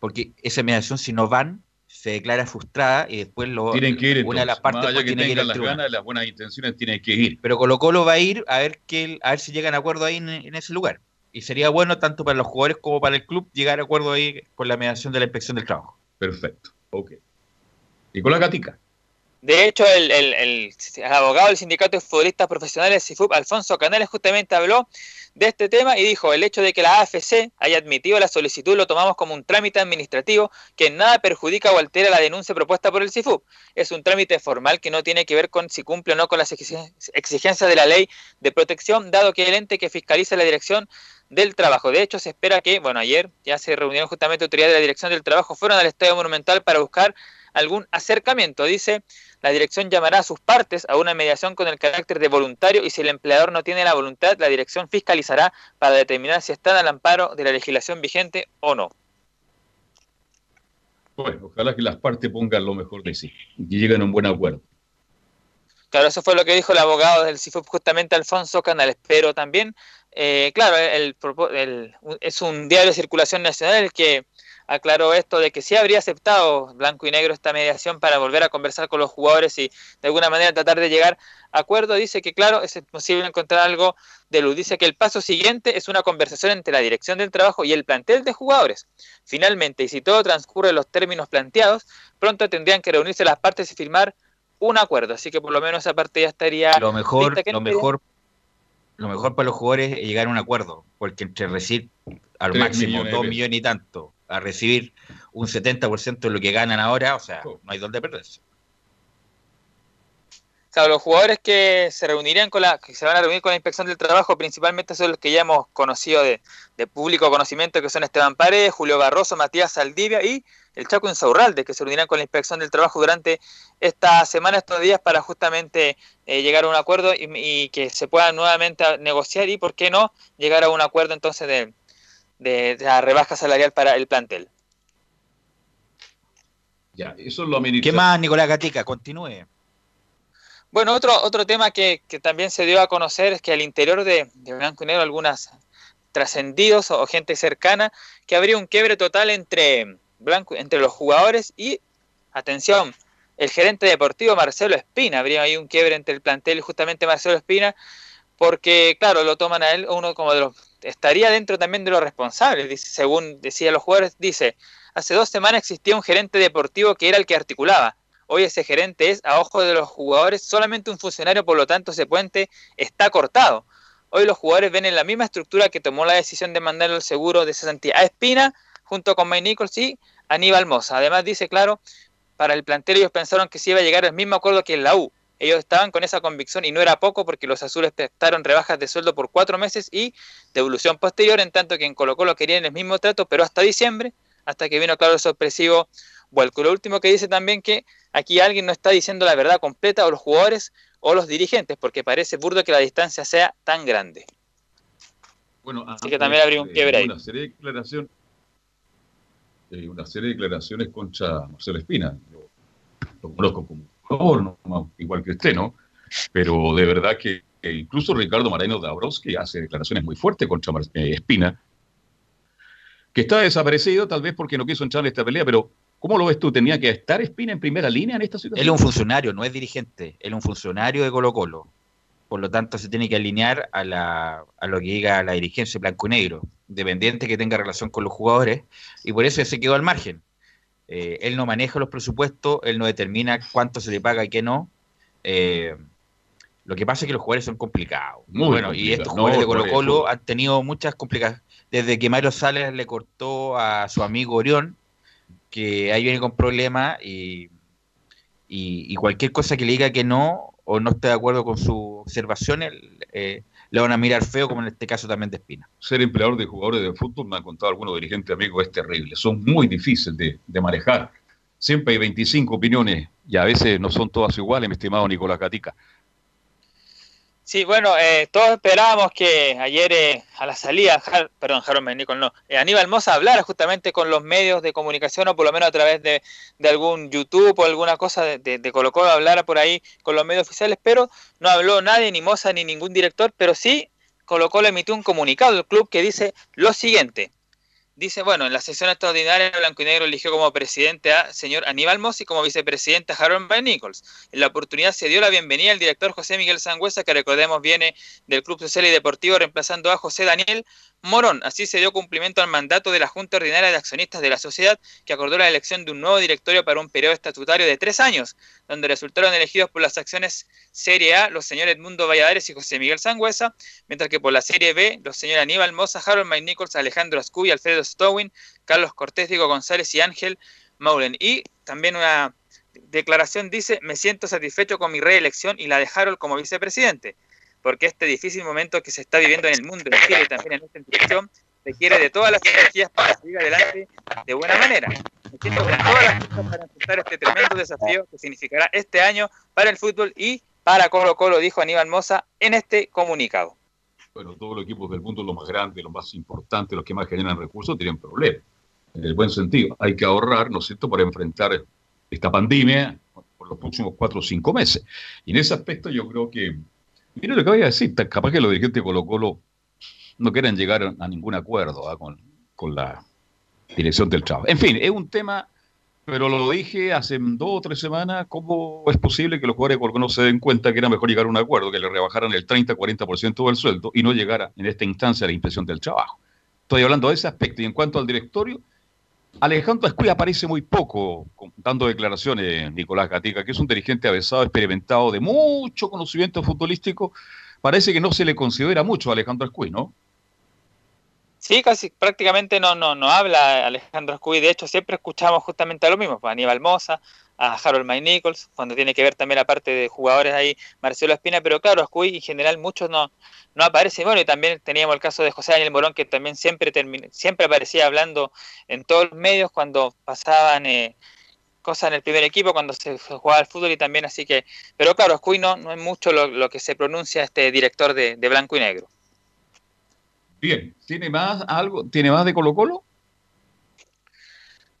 porque esa mediación, si no van, se declara frustrada y después lo, tienen que ir, una de las partes pues, que tiene que ir al las tribunal. ganas, las buenas intenciones tienen que ir. Pero Colo Colo va a ir a ver que a ver si llegan a acuerdo ahí en, en ese lugar. Y sería bueno tanto para los jugadores como para el club llegar a acuerdo ahí con la mediación de la inspección del trabajo. Perfecto, ok. Nicolás Gatica. De hecho, el, el- el- abogado del Sindicato de Futbolistas Profesionales, CIFUP, Alfonso Canales, justamente habló de este tema y dijo, el hecho de que la AFC haya admitido la solicitud lo tomamos como un trámite administrativo que nada perjudica o altera la denuncia propuesta por el CIFUP. Es un trámite formal que no tiene que ver con si cumple o no con las exige- exigencias de la ley de protección, dado que el ente que fiscaliza la dirección del trabajo. De hecho, se espera que, bueno, ayer ya se reunieron justamente autoridades de la dirección del trabajo, fueron al Estadio Monumental para buscar algún acercamiento. Dice, la dirección llamará a sus partes a una mediación con el carácter de voluntario y si el empleador no tiene la voluntad, la dirección fiscalizará para determinar si están al amparo de la legislación vigente o no. Bueno, ojalá que las partes pongan lo mejor de sí y que lleguen a un buen acuerdo. Claro, eso fue lo que dijo el abogado del CIFUP, justamente Alfonso Canales. Pero también, eh, claro, el, el- es un diario de circulación nacional el que aclaró esto de que sí habría aceptado Blanco y Negro esta mediación para volver a conversar con los jugadores y de alguna manera tratar de llegar a acuerdo. Dice que, claro, es posible encontrar algo de luz. Dice que el paso siguiente es una conversación entre la dirección del trabajo y el plantel de jugadores. Finalmente, y si todo transcurre en los términos planteados, pronto tendrían que reunirse las partes y firmar un acuerdo. Así que por lo menos esa parte ya estaría Lo mejor, lista. ¿Qué lo mejor, lo mejor para los jugadores es llegar a un acuerdo, porque entre recibir al máximo millones dos millones y tanto, a recibir un 70% de lo que ganan ahora, o sea, no hay dónde perderse. Claro, los jugadores que se reunirían con la, que se van a reunir con la inspección del trabajo, principalmente son los que ya hemos conocido de, de público conocimiento, que son Esteban Paredes, Julio Barroso, Matías Saldivia y el Chaco Insaurralde, que se reunirán con la inspección del trabajo durante esta semana, estos días, para justamente eh, llegar a un acuerdo y, y que se pueda nuevamente negociar y, ¿por qué no?, llegar a un acuerdo entonces de, de, la rebaja salarial para el plantel. Ya, eso es lo. ¿Qué más, Nicolás Gatica? Continúe. Bueno, otro, otro tema que, que también se dio a conocer es que al interior de, de Blanco y Negro algunas trascendidos o, o gente cercana que habría un quiebre total entre Blanco, entre los jugadores y, atención, el gerente deportivo Marcelo Espina. Habría ahí un quiebre entre el plantel y justamente Marcelo Espina, porque, claro, lo toman a él uno como de los... Estaría dentro también de los responsables, según decían los jugadores, dice, hace dos semanas existía un gerente deportivo que era el que articulaba. Hoy ese gerente es, a ojo de los jugadores, solamente un funcionario, por lo tanto ese puente está cortado. Hoy los jugadores ven en la misma estructura que tomó la decisión de mandar el seguro de cesantía a Espina, junto con Mike Nichols y Aníbal Mosa. Además dice, claro, para el plantel ellos pensaron que se iba a llegar al mismo acuerdo que en la U. Ellos estaban con esa convicción y no era poco porque los azules pactaron rebajas de sueldo por cuatro meses y devolución posterior, en tanto que en Colo Colo querían el mismo trato, pero hasta diciembre, hasta que vino claro el sorpresivo vuelco. Lo último que dice también que aquí alguien no está diciendo la verdad completa, o los jugadores o los dirigentes, porque parece burdo que la distancia sea tan grande. Bueno, Así que también habría un eh, quiebre ahí. Una serie de declaraciones, eh, una serie de declaraciones contra Marcelo Espina. Yo lo conozco como igual que usted, ¿no? Pero de verdad que incluso Ricardo Moreno Dabrowski hace declaraciones muy fuertes contra eh, Espina, que está desaparecido tal vez porque no quiso entrar en esta pelea, pero ¿cómo lo ves tú? ¿Tenía que estar Espina en primera línea en esta situación? Él es un funcionario, no es dirigente, él es un funcionario de Colo Colo. Por lo tanto, se tiene que alinear a, la, a lo que diga la dirigencia blanco y negro, independiente que tenga relación con los jugadores, y por eso se quedó al margen. Eh, él no maneja los presupuestos, él no determina cuánto se le paga y qué no. Eh, lo que pasa es que los jugadores son complicados. Muy bueno, y estos No, jugadores de Colo. Colo han tenido muchas complicaciones. Desde que Mario Sales le cortó a su amigo Orión, que ahí viene con problemas y, y, y cualquier cosa que le diga que no o no esté de acuerdo con sus observaciones, eh, le van a mirar feo, como en este caso también de Espina. ser empleador de jugadores de fútbol, me han contado algunos dirigentes amigos, es terrible. Son muy difíciles de, manejar. Siempre hay 25 opiniones y a veces no son todas iguales, mi estimado Nicolás Gatica. Sí, bueno, eh, todos esperábamos que ayer eh, a la salida, Jar- perdón, Jaron Menicol, no, eh, Aníbal Mosa hablara justamente con los medios de comunicación o por lo menos a través de, de algún YouTube o alguna cosa de, de, de Colo, hablara por ahí con los medios oficiales, pero no habló nadie, ni Mosa ni ningún director, pero sí Colo Colo emitió un comunicado del club que dice lo siguiente. Dice, bueno, en la sesión extraordinaria Blanco y Negro eligió como presidente a señor Aníbal Moss y como vicepresidente a Harold Van Nichols. En la oportunidad se dio la bienvenida al director José Miguel Sangüesa, que recordemos viene del Club Social y Deportivo, reemplazando a José Daniel Morón. Así se dio cumplimiento al mandato de la Junta Ordinaria de Accionistas de la Sociedad, que acordó la elección de un nuevo directorio para un periodo estatutario de tres años, donde resultaron elegidos por las acciones Serie A los señores Edmundo Valladares y José Miguel Sangüesa, mientras que por la Serie B los señores Aníbal Moza, Harold Mike Nichols, Alejandro Ascuy, Alfredo Stowin, Carlos Cortés, Diego González y Ángel Maulen. Y también una declaración dice, me siento satisfecho con mi reelección y la de Harold como vicepresidente, porque este difícil momento que se está viviendo en el mundo, en Chile y también en esta institución, requiere de todas las energías para seguir adelante de buena manera. Me siento con todas las fuerzas para enfrentar este tremendo desafío que significará este año para el fútbol y para Colo Colo, dijo Aníbal Moza en este comunicado. Bueno, todos los equipos del mundo, los más grandes, los más importantes, los que más generan recursos, tienen problemas. En el buen sentido, hay que ahorrar, ¿no es cierto?, para enfrentar esta pandemia por los próximos cuatro o cinco meses. Y en ese aspecto yo creo que, mire lo que voy a decir, capaz que los dirigentes de Colo Colo no quieren llegar a ningún acuerdo ¿ah? con, la dirección del trabajo. En fin, es un tema, pero lo dije hace dos o tres semanas, ¿cómo es posible que los jugadores de Colo Colo se den cuenta que era mejor llegar a un acuerdo, que le rebajaran el 30-40% del sueldo y no llegara en esta instancia a la impresión del trabajo? Estoy hablando de ese aspecto. Y en cuanto al directorio, Alejandro Escuy aparece muy poco dando declaraciones, Nicolás Gatica, que es un dirigente avesado, experimentado, de mucho conocimiento futbolístico. Parece que no se le considera mucho a Alejandro Escuy, ¿no? Sí, casi prácticamente no, no, no habla Alejandro Escuy. De hecho, siempre escuchamos justamente a lo mismo, pues, a Aníbal Moza, a Harold Mike Nichols, cuando tiene que ver también la parte de jugadores ahí, Marcelo Espina, pero claro, Escuy en general muchos no, no aparecen. Bueno, y también teníamos el caso de José Daniel Morón, que también siempre, siempre aparecía hablando en todos los medios cuando pasaban eh, cosas en el primer equipo, cuando se jugaba al fútbol y también así que... Pero claro, Escuy no, no es mucho lo, lo que se pronuncia este director de, de Blanco y Negro. Bien, ¿tiene más algo? ¿Tiene más de Colo Colo?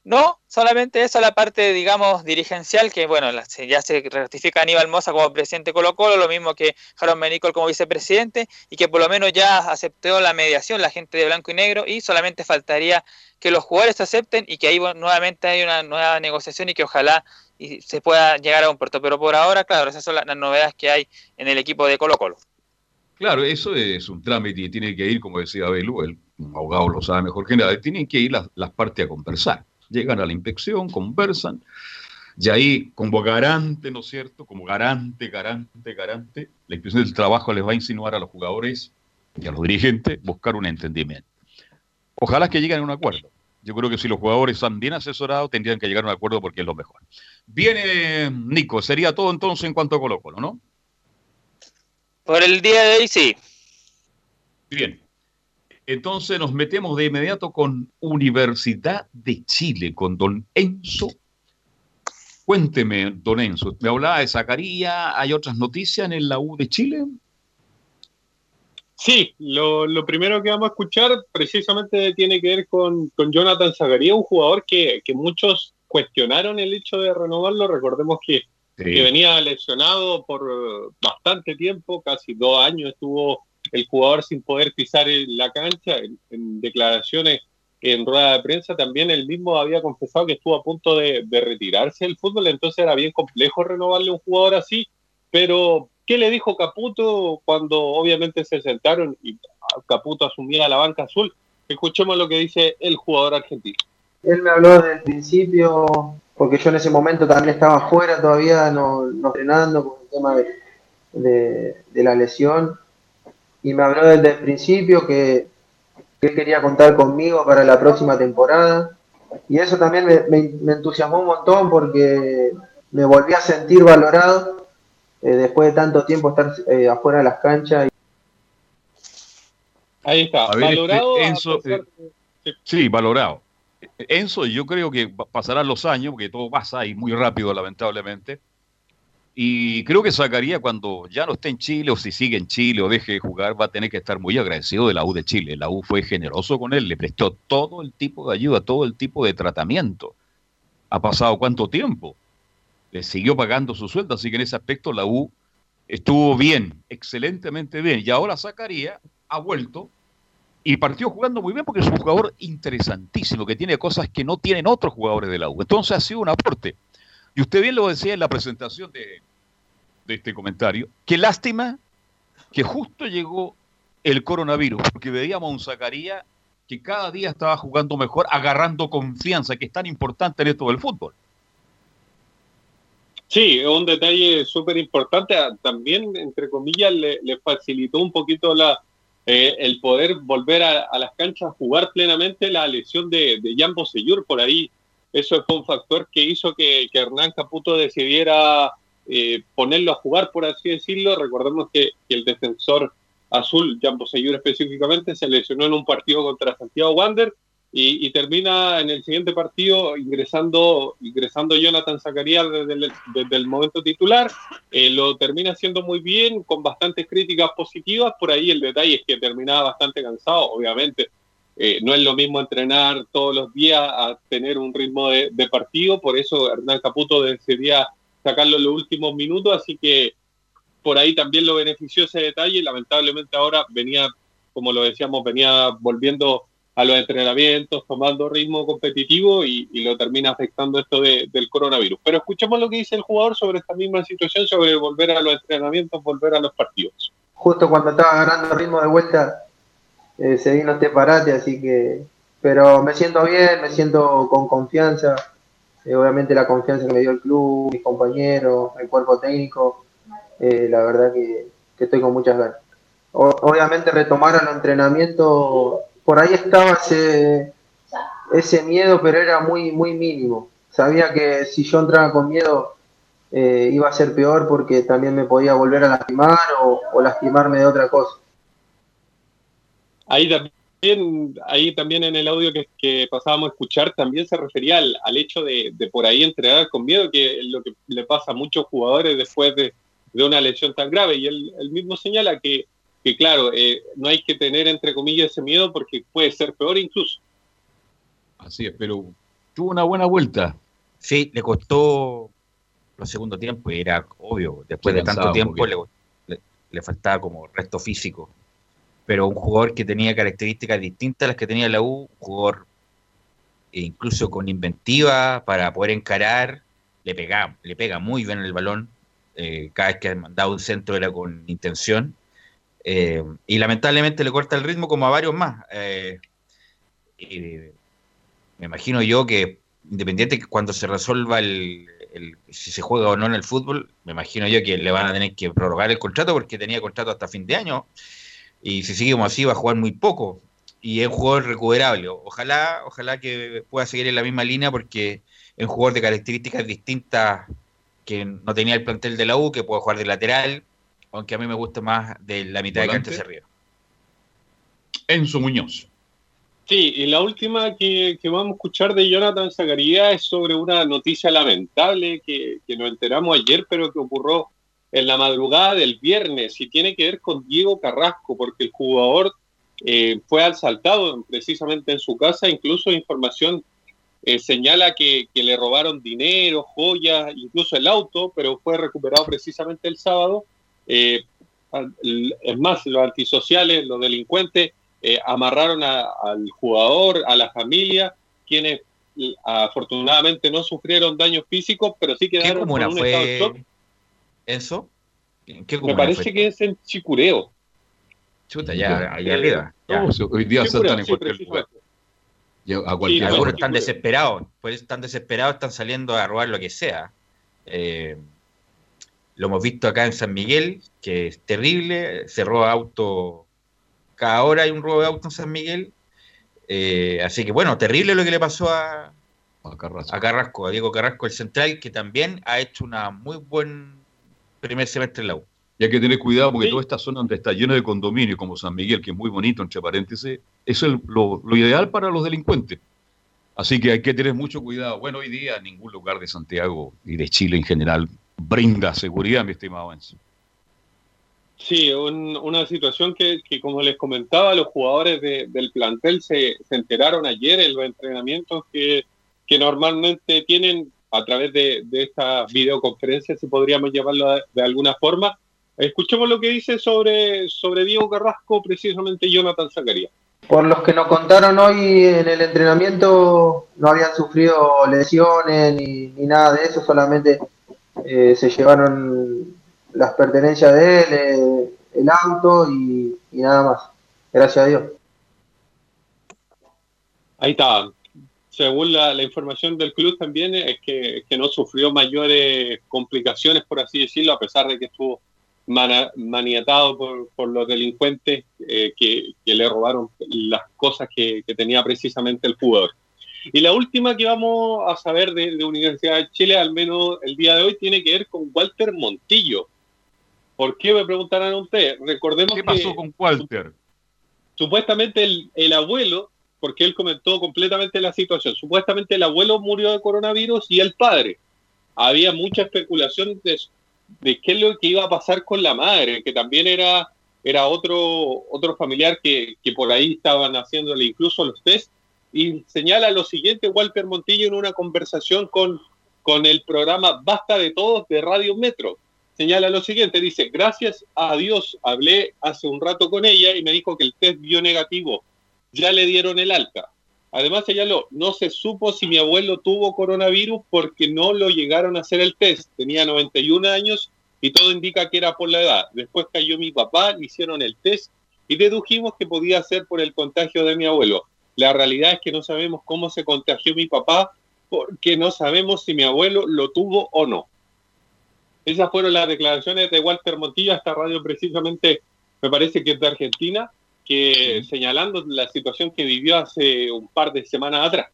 No, solamente eso, la parte, digamos, dirigencial, que bueno, ya se ratifica Aníbal Moza como presidente de Colo Colo, lo mismo que Harold Menicol como vicepresidente, y que por lo menos ya aceptó la mediación la gente de blanco y negro, y solamente faltaría que los jugadores acepten y que ahí bueno, nuevamente hay una nueva negociación y que ojalá y se pueda llegar a un puerto. Pero por ahora, claro, esas son las, novedades que hay en el equipo de Colo Colo. Claro, eso es un trámite y tiene que ir, como decía Belu, el abogado lo sabe mejor que nadie, tienen que ir las partes a conversar. Llegan a la inspección, conversan, y ahí, como garante, ¿no es cierto? Como garante, garante, garante, la inspección del trabajo les va a insinuar a los jugadores y a los dirigentes buscar un entendimiento. Ojalá que lleguen a un acuerdo. Yo creo que si los jugadores están bien asesorados, tendrían que llegar a un acuerdo porque es lo mejor. Viene Nico, sería todo entonces en cuanto a Colo Colo, ¿no? Por el día de hoy, sí. Bien. Entonces nos metemos de inmediato con Universidad de Chile, con don Enzo. Cuénteme, don Enzo, me hablaba de Zacarías, ¿hay otras noticias en la U de Chile? Sí, lo, lo primero que vamos a escuchar precisamente tiene que ver con, con Jonathan Zagaría, un jugador que, que muchos cuestionaron el hecho de renovarlo. Recordemos que, que venía lesionado por bastante tiempo, casi dos años estuvo el jugador sin poder pisar la cancha. En, declaraciones en rueda de prensa también él mismo había confesado que estuvo a punto de, retirarse del fútbol, entonces era bien complejo renovarle a un jugador así, pero ¿qué le dijo Caputo cuando obviamente se sentaron y Caputo asumía la banca azul? Escuchemos lo que dice el jugador argentino. Él me habló desde el principio, porque yo en ese momento también estaba fuera todavía, no, no entrenando con el tema de la lesión. Y me habló desde el principio que, que él quería contar conmigo para la próxima temporada. Y eso también me, me- me entusiasmó un montón porque me volví a sentir valorado eh, después de tanto tiempo estar eh, afuera de las canchas. Ahí está, A ver, valorado. este, a Enzo, pesar eh, Sí, valorado. Enzo, yo creo que pa- pasarán los años, porque todo pasa y muy rápido, lamentablemente. Y creo que Zacarías, cuando ya no esté en Chile, o si sigue en Chile, o deje de jugar, va a tener que estar muy agradecido de la U de Chile. La U fue generoso con él, le prestó todo el tipo de ayuda, todo el tipo de tratamiento. ¿Ha pasado cuánto tiempo? Le siguió pagando su sueldo, así que en ese aspecto la U estuvo bien, excelentemente bien. Y ahora Zacarías ha vuelto y partió jugando muy bien porque es un jugador interesantísimo, que tiene cosas que no tienen otros jugadores de la U. Entonces ha sido un aporte. Y usted bien lo decía en la presentación de, este comentario. Qué lástima que justo llegó el coronavirus, porque veíamos a un Zacarías que cada día estaba jugando mejor, agarrando confianza, que es tan importante en esto del fútbol. Sí, es un detalle súper importante. Ah, También, entre comillas, le, facilitó un poquito eh, el poder volver a, a las canchas a jugar plenamente la lesión de, de Jan Bosellur por ahí. Eso fue un factor que hizo que, que Hernán Caputo decidiera eh, ponerlo a jugar, por así decirlo. Recordemos que, el defensor azul, Jan Bosellur específicamente, se lesionó en un partido contra Santiago Wander y, termina en el siguiente partido ingresando, ingresando Jonathan Zacarías desde el, desde el momento titular. Eh, lo termina haciendo muy bien, con bastantes críticas positivas. Por ahí el detalle es que terminaba bastante cansado, obviamente. Eh, no es lo mismo entrenar todos los días a tener un ritmo de, partido, por eso Hernán Caputo decidía sacarlo en los últimos minutos, así que por ahí también lo benefició ese detalle. Lamentablemente ahora venía, como lo decíamos, venía volviendo a los entrenamientos, tomando ritmo competitivo y, lo termina afectando esto de- del coronavirus. Pero escuchemos lo que dice el jugador sobre esta misma situación, sobre volver a los entrenamientos, volver a los partidos. Justo cuando estaba agarrando ritmo de vuelta, eh, se vino este parate, así que. Pero me siento bien, me siento con confianza. Eh, obviamente la confianza que me dio el club, mis compañeros, el cuerpo técnico. eh, la verdad que, que estoy con muchas ganas. Obviamente retomar el entrenamiento, por ahí estaba ese, ese miedo, pero era muy, muy mínimo. Sabía que si yo entraba con miedo eh, iba a ser peor porque también me podía volver a lastimar o lastimarme de otra cosa. Ahí también, ahí también en el audio que, que pasábamos a escuchar, también se refería al, al hecho de, de por ahí entrenar con miedo, que es lo que le pasa a muchos jugadores después de, de una lesión tan grave. Y él, él mismo señala que, que claro, eh, no hay que tener, entre comillas, ese miedo porque puede ser peor incluso. Así es, pero tuvo una buena vuelta. Sí, le costó los segundos tiempos, y era obvio, después de tanto tiempo le, le- le faltaba como resto físico. Pero un jugador que tenía características distintas a las que tenía la U, un jugador e incluso con inventiva para poder encarar, le pega, le pega muy bien el balón, eh, cada vez que ha mandado un centro era con intención, eh, y lamentablemente le corta el ritmo como a varios más. eh, me imagino yo que independiente que cuando se resuelva el, el- si se juega o no en el fútbol, me imagino yo que le van a tener que prorrogar el contrato porque tenía contrato hasta fin de año y si sigue como así va a jugar muy poco y es un jugador recuperable. Ojalá, ojalá que pueda seguir en la misma línea porque es un jugador de características distintas que no tenía el plantel de la U, que puede jugar de lateral, aunque a mí me gusta más de la mitad ¿Volante? de cancha hacia arriba. Enzo Muñoz. Sí, y la última que, que vamos a escuchar de Jonathan Zacarías es sobre una noticia lamentable que, que nos enteramos ayer, pero que ocurrió en la madrugada del viernes y tiene que ver con Diego Carrasco, porque el jugador eh, fue asaltado precisamente en su casa, incluso información eh, señala que, que le robaron dinero, joyas, incluso el auto, pero fue recuperado precisamente el sábado. Eh, es más, los antisociales, los delincuentes, eh, amarraron a- al jugador, a la familia, quienes afortunadamente no sufrieron daños físicos, pero sí ¿Qué quedaron con un estado de shock. Eso? ¿En ¿Qué Me parece fue? que es en Chicureo. Chuta, ya, allá arriba. ya. Hoy día saltan en sí, cualquier lugar. A cualquier Algunos hora. están desesperados, pues están desesperados, están saliendo a robar lo que sea. Eh, lo hemos visto acá en San Miguel, que es terrible, se roba auto, cada hora hay un robo de auto en San Miguel. Eh, así que bueno, terrible lo que le pasó a, A Carrasco. a Carrasco, a Diego Carrasco, el central, que también ha hecho una muy buen primer semestre en la U. Y hay que tener cuidado porque Sí. toda esta zona donde está lleno de condominios, como San Miguel, que es muy bonito, entre paréntesis, eso es lo, lo ideal para los delincuentes. Así que hay que tener mucho cuidado. Bueno, hoy día ningún lugar de Santiago y de Chile en general brinda seguridad, mi estimado Enzo. Sí, un- una situación que, que, como les comentaba, los jugadores de- del plantel se, se enteraron ayer en los entrenamientos que, que normalmente tienen a través de, de esta videoconferencia, si podríamos llamarlo de, alguna forma. Escuchemos lo que dice sobre, sobre Diego Carrasco, precisamente Jonathan Zacarías. Por los que nos contaron hoy en el entrenamiento, no habían sufrido lesiones ni, ni nada de eso, solamente eh, se llevaron las pertenencias de él, eh, el auto y, y nada más. Gracias a Dios. Ahí está. Según la, la información del club también es que, que no sufrió mayores complicaciones, por así decirlo, a pesar de que estuvo maniatado por, por los delincuentes eh, que, que le robaron las cosas que, que tenía precisamente el jugador. Y la última que vamos a saber de, de Universidad de Chile, al menos el día de hoy, tiene que ver con Walter Montillo. ¿Por qué me preguntarán ustedes? Recordemos ¿Qué pasó que con Walter? supuestamente el, el abuelo, porque él comentó completamente la situación, supuestamente el abuelo murió de coronavirus y el padre. Había mucha especulación de, de qué es lo que iba a pasar con la madre, que también era, era otro, otro familiar que, que por ahí estaban haciéndole incluso los test. Y señala lo siguiente Walter Montillo en una conversación con, con el programa Basta de Todos de Radio Metro. Señala lo siguiente, dice, gracias a Dios hablé hace un rato con ella y me dijo que el test dio negativo. Ya le dieron el alta. Además señaló, no se supo si mi abuelo tuvo coronavirus porque no lo llegaron a hacer el test. Tenía 91 años y todo indica que era por la edad. Después cayó mi papá, le hicieron el test y dedujimos que podía ser por el contagio de mi abuelo. La realidad es que no sabemos cómo se contagió mi papá porque no sabemos si mi abuelo lo tuvo o no. Esas fueron las declaraciones de Walter Montillo esta radio precisamente, me parece que es de Argentina, que señalando la situación que vivió hace un par de semanas atrás.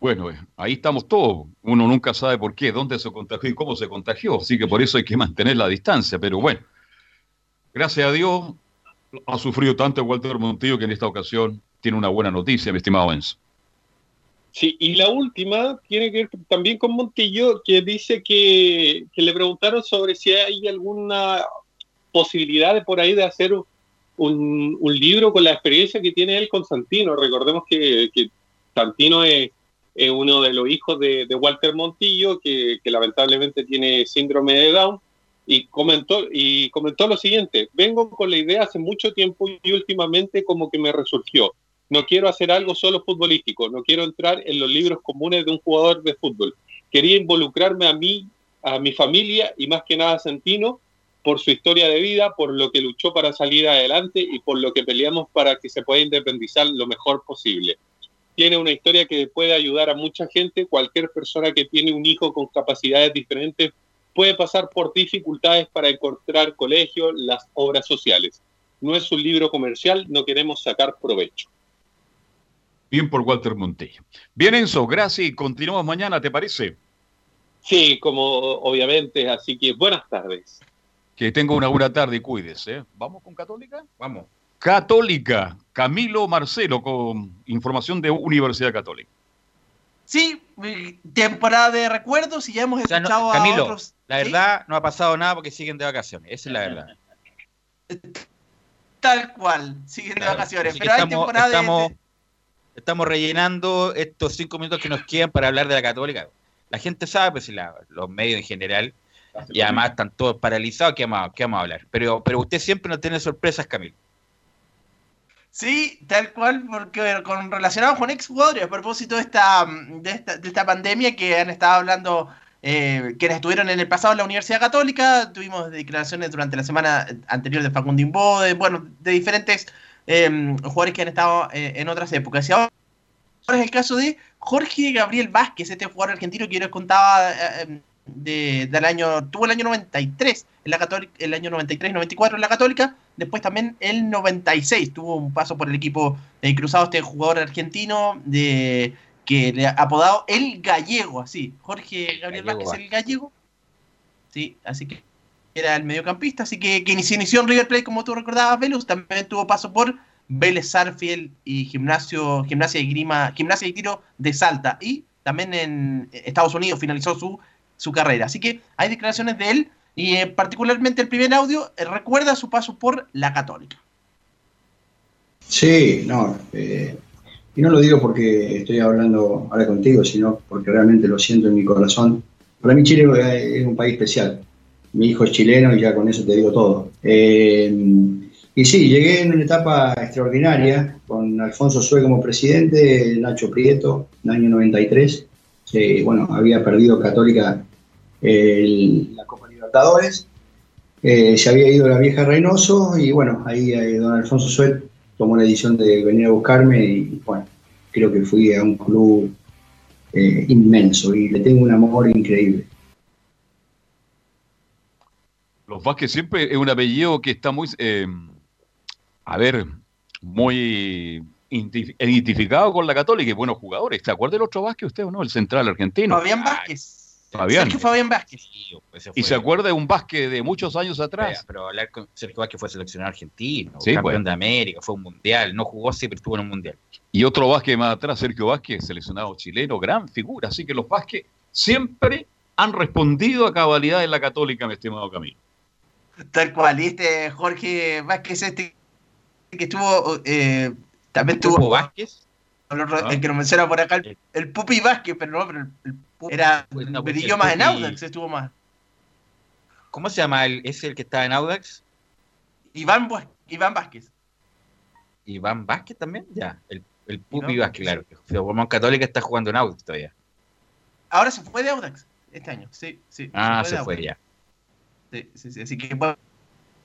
Bueno, eh, ahí estamos todos. Uno nunca sabe por qué, dónde se contagió y cómo se contagió. Así que por eso hay que mantener la distancia. Pero bueno, gracias a Dios ha sufrido tanto Walter Montillo que en esta ocasión tiene una buena noticia, mi estimado Enzo. Sí, y la última tiene que ver también con Montillo, que dice que, que le preguntaron sobre si hay alguna posibilidad de por ahí de hacer un, un libro con la experiencia que tiene él con Santino. Recordemos que, que Santino es, es uno de los hijos de, de Walter Montillo, que, que lamentablemente tiene síndrome de Down, y comentó, y comentó lo siguiente, vengo con la idea hace mucho tiempo y últimamente como que me resurgió. No quiero hacer algo solo futbolístico, no quiero entrar en los libros comunes de un jugador de fútbol. Quería involucrarme a mí, a mi familia y más que nada a Santino por su historia de vida, por lo que luchó para salir adelante y por lo que peleamos para que se pueda independizar lo mejor posible. Tiene una historia que puede ayudar a mucha gente. Cualquier persona que tiene un hijo con capacidades diferentes puede pasar por dificultades para encontrar colegio, las obras sociales. No es un libro comercial, no queremos sacar provecho. Bien por Walter Montillo. Bien, Enzo, gracias y continuamos mañana, ¿te parece? Sí, como obviamente, así que buenas tardes. Que tenga una buena tarde y cuídese. ¿eh? ¿Vamos con Católica? Vamos. Católica, Camilo Marcelo con información de Universidad Católica. Sí, eh, temporada de recuerdos y ya hemos O sea, no- escuchado a Camilo, otros. la ¿sí? verdad no ha pasado nada porque siguen de vacaciones. Esa es la verdad. Tal cual, siguen de vacaciones. hay estamos, temporada de- estamos, de, estamos rellenando estos cinco minutos que nos quedan para hablar de la Católica. La gente sabe, pues, la- los medios en general, y además están todos paralizados, ¿qué vamos, qué vamos a hablar? Pero, pero usted siempre nos tiene sorpresas, Camilo. Sí, tal cual, porque con relacionado con exjugadores, a propósito de esta, de esta, de esta pandemia que han estado hablando eh, quienes estuvieron en el pasado en la Universidad Católica, tuvimos declaraciones durante la semana anterior de Facundo Imbó, de, bueno, de diferentes eh, jugadores que han estado eh, en otras épocas. Y ahora es el caso de Jorge Gabriel Vázquez, este jugador argentino que yo les contaba eh, de- del año, tuvo el año 93 en la Católica, el año 93, 94 en la Católica, después también el 96 tuvo un paso por el equipo de Cruzado, este jugador argentino de que le ha apodado el gallego, así, Jorge Gabriel Gallego Vázquez el gallego, sí, así que era el mediocampista, así que, que se inició en River Plate, como tú recordabas, Velus, también tuvo paso por Vélez Sarfield y Gimnasio, Gimnasia y Grima, Gimnasia y Tiro de Salta, y también en Estados Unidos finalizó su, su carrera. Así que hay declaraciones de él, y eh, particularmente el primer audio eh, recuerda su paso por la Católica. Sí, no, eh, y no lo digo porque estoy hablando ahora contigo, sino porque realmente lo siento en mi corazón. Para mí Chile es un país especial. Mi hijo es chileno y ya con eso te digo todo. Y sí, llegué en una etapa extraordinaria con Alfonso Sue como presidente, Nacho Prieto, en el año 93. Eh, bueno, había perdido Católica el- la Copa Libertadores eh, se había ido la vieja Reynoso y bueno, ahí eh, don Alfonso Suet tomó la decisión de venir a buscarme y bueno, creo que fui a un club eh, inmenso y le tengo un amor increíble. Los Vázquez siempre es un apellido que está muy, eh, a ver, muy identif- identificado con la Católica y buenos jugadores. ¿Se acuerda del otro Vázquez usted o no? El central argentino. Fabián Vázquez. Fabián. Sergio Fabián Vázquez. ¿Y se acuerda de un Vázquez de muchos años atrás? Pero hablar con Sergio Vázquez fue seleccionado argentino, Sí, campeón bueno. de América, fue un mundial, no jugó sí, pero estuvo en un mundial. Y otro Vázquez más atrás, Sergio Vázquez, seleccionado chileno, gran figura. Así que los Vázquez siempre han respondido a cabalidad en la Católica, mi estimado Camilo. Tal cual. Este Jorge Vázquez, este que estuvo. eh, también ¿Pupo tuvo. Vázquez? Ah. el que nos menciona por acá, el, el Pupi Vázquez, pero no, pero el, el Pupi era. No, pues, brilló el más en Audax, estuvo más. ¿Cómo se llama? El, ¿Es el que está en Audax? Iván, Iván Vázquez. Iván Vázquez también, ya. El, el Pupi Iván Vázquez, claro. que Formó en Católica está jugando en Audax todavía. Ahora se fue de Audax este año, sí, sí. Ah, se Audax. fue ya. Sí, sí, sí, así que bueno,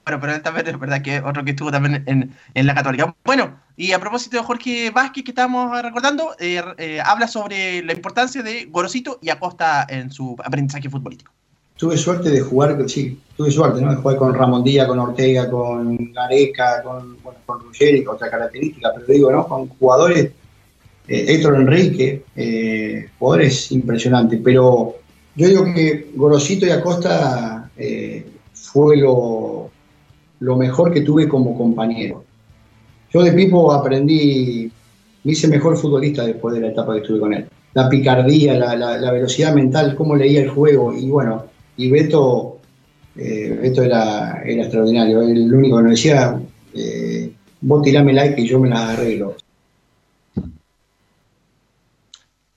bueno, pero también es verdad que otro que estuvo también en, en la Católica. Bueno, y a propósito de Jorge Vázquez que estábamos recordando, eh, eh, habla sobre la importancia de Gorosito y Acosta en su aprendizaje futbolístico. Tuve suerte de jugar, sí, tuve suerte, ¿no? De jugar con Ramón Díaz, con Ortega, con Gareca, con, bueno, con Ruggeri, con otra característica, pero digo, ¿no? Con jugadores, eh, Héctor Enrique, eh, jugadores impresionantes, pero yo digo que Gorosito y Acosta fue lo, lo mejor que tuve como compañero. Yo de Pipo aprendí, me hice mejor futbolista después de la etapa que estuve con él. La picardía, la, la- la velocidad mental, cómo leía el juego, y bueno, y Beto, eh, Beto era, era extraordinario, el único que nos decía, eh, vos tirame like y yo me las arreglo.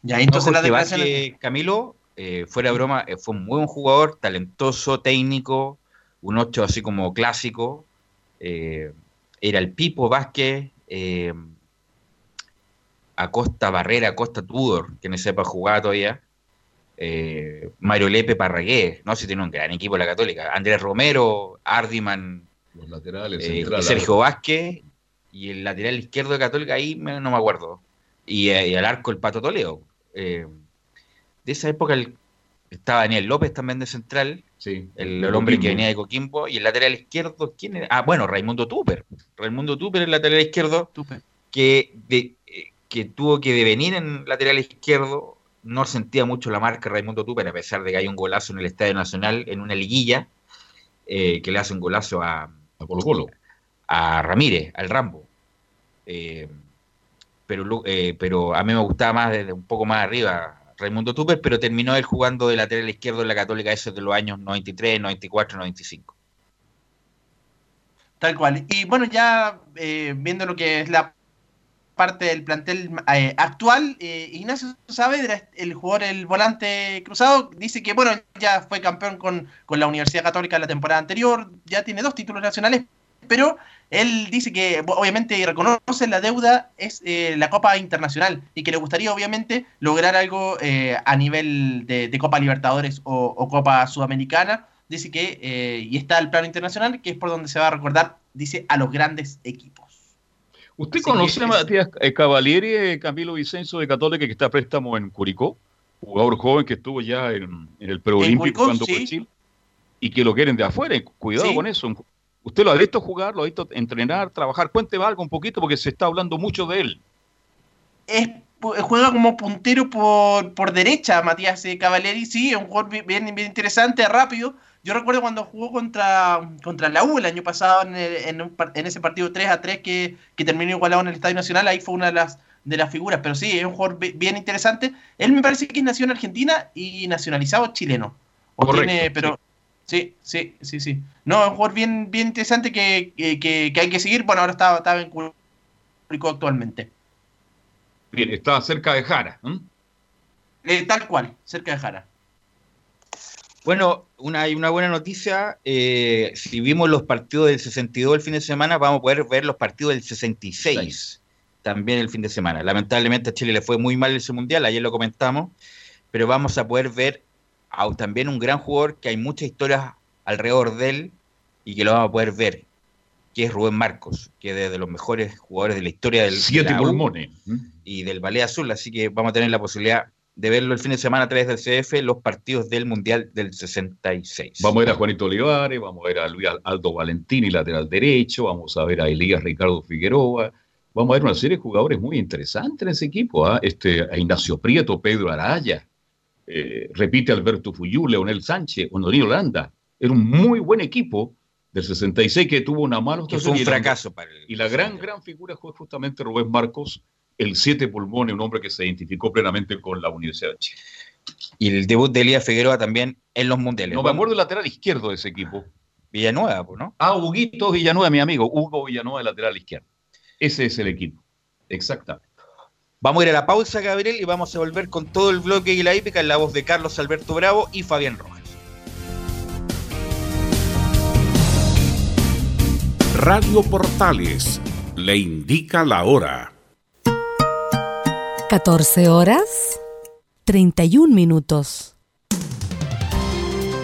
Ya, entonces No, la. Vázquez, Camilo, eh, fuera de broma, eh, fue un muy buen jugador, talentoso, técnico, un 8 así como clásico. eh, era el Pipo Vázquez, eh, Acosta Barrera, Acosta Tudor, que no sepa jugar todavía. eh, Mario Lepe Parragué, no sé si tiene un gran equipo la Católica. Andrés Romero, Ardiman, Los laterales, central, Sergio Vázquez y el lateral izquierdo de Católica, ahí me- no me acuerdo. Y, y al arco el Pato Toledo. De esa época el- estaba Daniel López también de central, el, de el hombre que venía de Coquimbo, y el lateral izquierdo, ¿quién era? Ah, bueno, Raimundo Tupper. Raimundo Tupper, el lateral izquierdo, que, de- eh, que tuvo que devenir en lateral izquierdo. No sentía mucho la marca Raimundo Tupper, a pesar de que hay un golazo en el Estadio Nacional, en una liguilla, eh, que le hace un golazo a, a Colo Colo. A Ramírez, al Rambo. Eh, pero, eh, pero a mí me gustaba más desde un poco más arriba Raimundo Tupper, pero terminó él jugando de lateral izquierdo en la Católica eso de los años 93, 94, 95. Tal cual. Y bueno, ya eh, viendo lo que es la parte del plantel eh, actual, eh, Ignacio Saavedra, el jugador, el volante cruzado, dice que bueno, ya fue campeón con, con la Universidad Católica la temporada anterior, ya tiene dos títulos nacionales, pero él dice que obviamente reconoce la deuda es eh, la Copa Internacional y que le gustaría obviamente lograr algo eh, a nivel de, de Copa Libertadores o, o Copa Sudamericana. Dice que, eh, y está el plano internacional, que es por donde se va a recordar, dice, a los grandes equipos. ¿Usted Así conoce que a es- Matías Cavalieri, Camilo Vicenzo de Católica, que está a préstamo en Curicó? Jugador joven que estuvo ya en, en el preolímpico jugando sí. Chile. Y que lo quieren de afuera. Cuidado Sí. con eso. ¿Usted lo ha visto jugar, lo ha visto entrenar, trabajar? Cuénteme algo un poquito porque se está hablando mucho de él. es, pu- juega como puntero por, por derecha, Matías eh, Cavalieri, sí, es un jugador bi- bien, bien interesante, rápido. Yo recuerdo cuando jugó contra, contra la U el año pasado en, el- en, un par- en ese partido 3 a 3 que, que terminó igualado en el Estadio Nacional, ahí fue una de las, de las figuras, pero sí, es un jugador bi- bien interesante. Él me parece que nació en Argentina y nacionalizado chileno. O Correcto, tiene- pero sí, sí, sí, sí. No, es un jugador bien, bien interesante que, que, que- que hay que seguir. Bueno, ahora está, está en Curicó actualmente. Bien, está cerca de Jara. Eh, tal cual, cerca de Jara. Bueno, una, hay una buena noticia. eh, si vimos los partidos del 62 el fin de semana, vamos a poder ver los partidos del 66 también el fin de semana. Lamentablemente a Chile le fue muy mal ese mundial, ayer lo comentamos, pero vamos a poder ver también un gran jugador que hay muchas historias alrededor de él, y que lo vamos a poder ver, que es Rubén Marcos, que es de los mejores jugadores de la historia del Siete de pulmones. y del Ballet Azul, así que vamos a tener la posibilidad de verlo el fin de semana a través del CF, los partidos del Mundial del 66. Vamos a ver a Juanito Olivares, vamos a ver a Luis Aldo Valentini, lateral derecho, vamos a ver a Elías Ricardo Figueroa, vamos a ver una serie de jugadores muy interesantes en ese equipo, ¿ah? este, a Ignacio Prieto, Pedro Araya, eh, repite Alberto Fuyú, Leonel Sánchez, Honorino Landa. Era un muy buen equipo del 66 que tuvo una mala Que fue un fracaso para el Y la gran, gran figura fue justamente Rubén Marcos, el siete pulmones, un hombre que se identificó plenamente con la Universidad de Chile. Y el debut de Elías Figueroa también en los mundiales. No me acuerdo del lateral izquierdo de ese equipo. Villanueva, ¿no? Ah, Huguito Villanueva, mi amigo. Hugo Villanueva, lateral izquierdo. Ese es el equipo. Exactamente. Vamos a ir a la pausa, Gabriel, y vamos a volver con todo el bloque y la hípica en la voz de Carlos Alberto Bravo y Fabián Rojas. Radio Portales le indica la hora. 14 horas 31 minutos.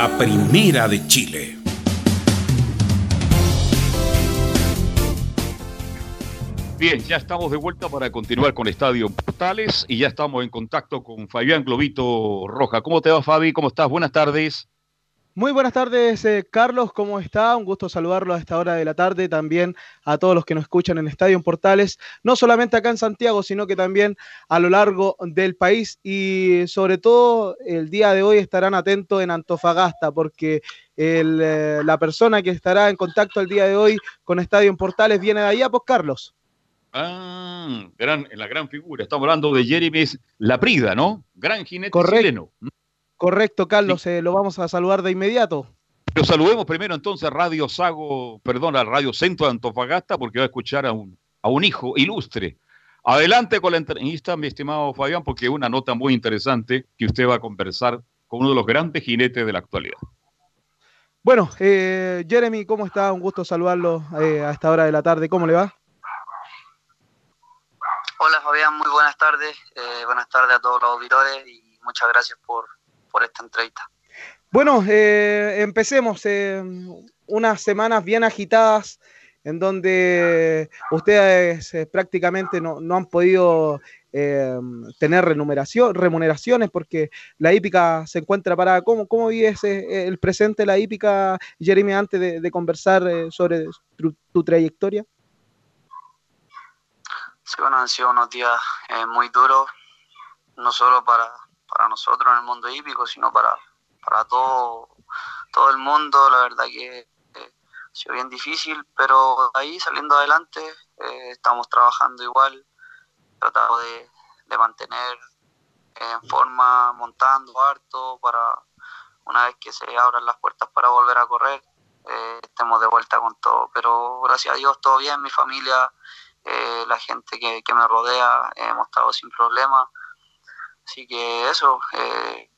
La primera de Chile. Bien, ya estamos de vuelta para continuar con Estadio Portales y ya estamos en contacto con Fabián Globito Roja. ¿Cómo te va, Fabi? ¿Cómo estás? Buenas tardes. Muy buenas tardes, eh, Carlos, ¿cómo está? Un gusto saludarlo a esta hora de la tarde, también a todos los que nos escuchan en Estadio en Portales, no solamente acá en Santiago, sino que también a lo largo del país y sobre todo el día de hoy estarán atentos en Antofagasta porque el, eh, la persona que estará en contacto el día de hoy con Estadio en Portales viene de allá, pues Carlos. Ah, gran, la gran figura. Estamos hablando de Jeremy Laprida, ¿no? Gran jinete Correcto. chileno. Correcto, Carlos, eh, lo vamos a saludar de inmediato. Pero saludemos primero entonces a Radio Sago, perdón, a Radio Centro de Antofagasta, porque va a escuchar a un, a un hijo ilustre. Adelante con la entrevista, mi estimado Fabián, porque es una nota muy interesante que usted va a conversar con uno de los grandes jinetes de la actualidad. Bueno, eh, Jeremy, ¿cómo está? Un gusto saludarlo eh, a esta hora de la tarde. ¿Cómo le va? Hola Fabián, muy buenas tardes. Eh, buenas tardes a todos los auditores y muchas gracias por, por esta entrevista. Bueno, eh, empecemos. eh, unas semanas bien agitadas en donde ustedes eh, prácticamente no, no han podido tener remuneración, remuneraciones porque la hípica se encuentra parada. ¿Cómo, cómo vives el presente de la hípica, Jeremy, antes de, de conversar sobre tu, tu trayectoria? Sí, bueno, han sido unos días muy duros, no solo para, para nosotros en el mundo hípico, sino para, para todo, todo el mundo. La verdad que eh, ha sido bien difícil, pero ahí saliendo adelante eh, estamos trabajando igual, tratando de, de mantener en forma, montando harto para una vez que se abran las puertas para volver a correr, eh, estemos de vuelta con todo. Pero gracias a Dios todo bien, mi familia, eh, la gente que, me rodea, hemos estado sin problemas. Así que eso, eh,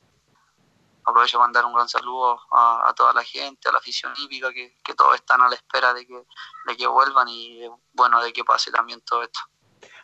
aprovecho para mandar un gran saludo a, toda la gente, a la afición hípica, que, que todos están a la espera de que, de que vuelvan y de- bueno, de que pase también todo esto.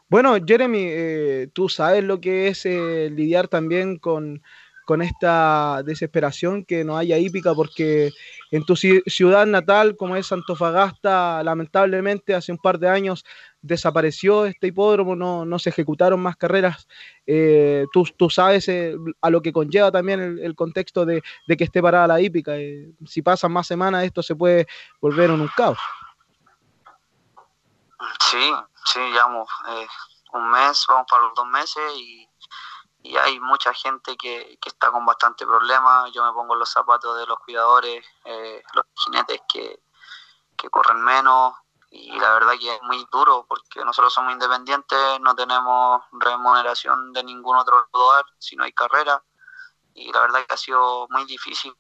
Bueno, Jeremy, eh, tú sabes lo que es eh, lidiar también con, con esta desesperación que no haya hípica, porque en tu ci- ciudad natal, como es Antofagasta, lamentablemente hace un par de años desapareció este hipódromo, no, no se ejecutaron más carreras. Eh, tú, tú sabes eh, a lo que conlleva también el, el contexto de, de que esté parada la hípica. eh, si pasan más semanas, esto se puede volver en un caos. Sí, sí, llevamos eh, un mes, vamos para los dos meses y, y hay mucha gente que, que está con bastante problemas. Yo me pongo los zapatos de los cuidadores, eh, los jinetes que, que corren menos y la verdad que es muy duro porque nosotros somos independientes, no tenemos remuneración de ningún otro lugar si no hay carrera y la verdad que ha sido muy difícil.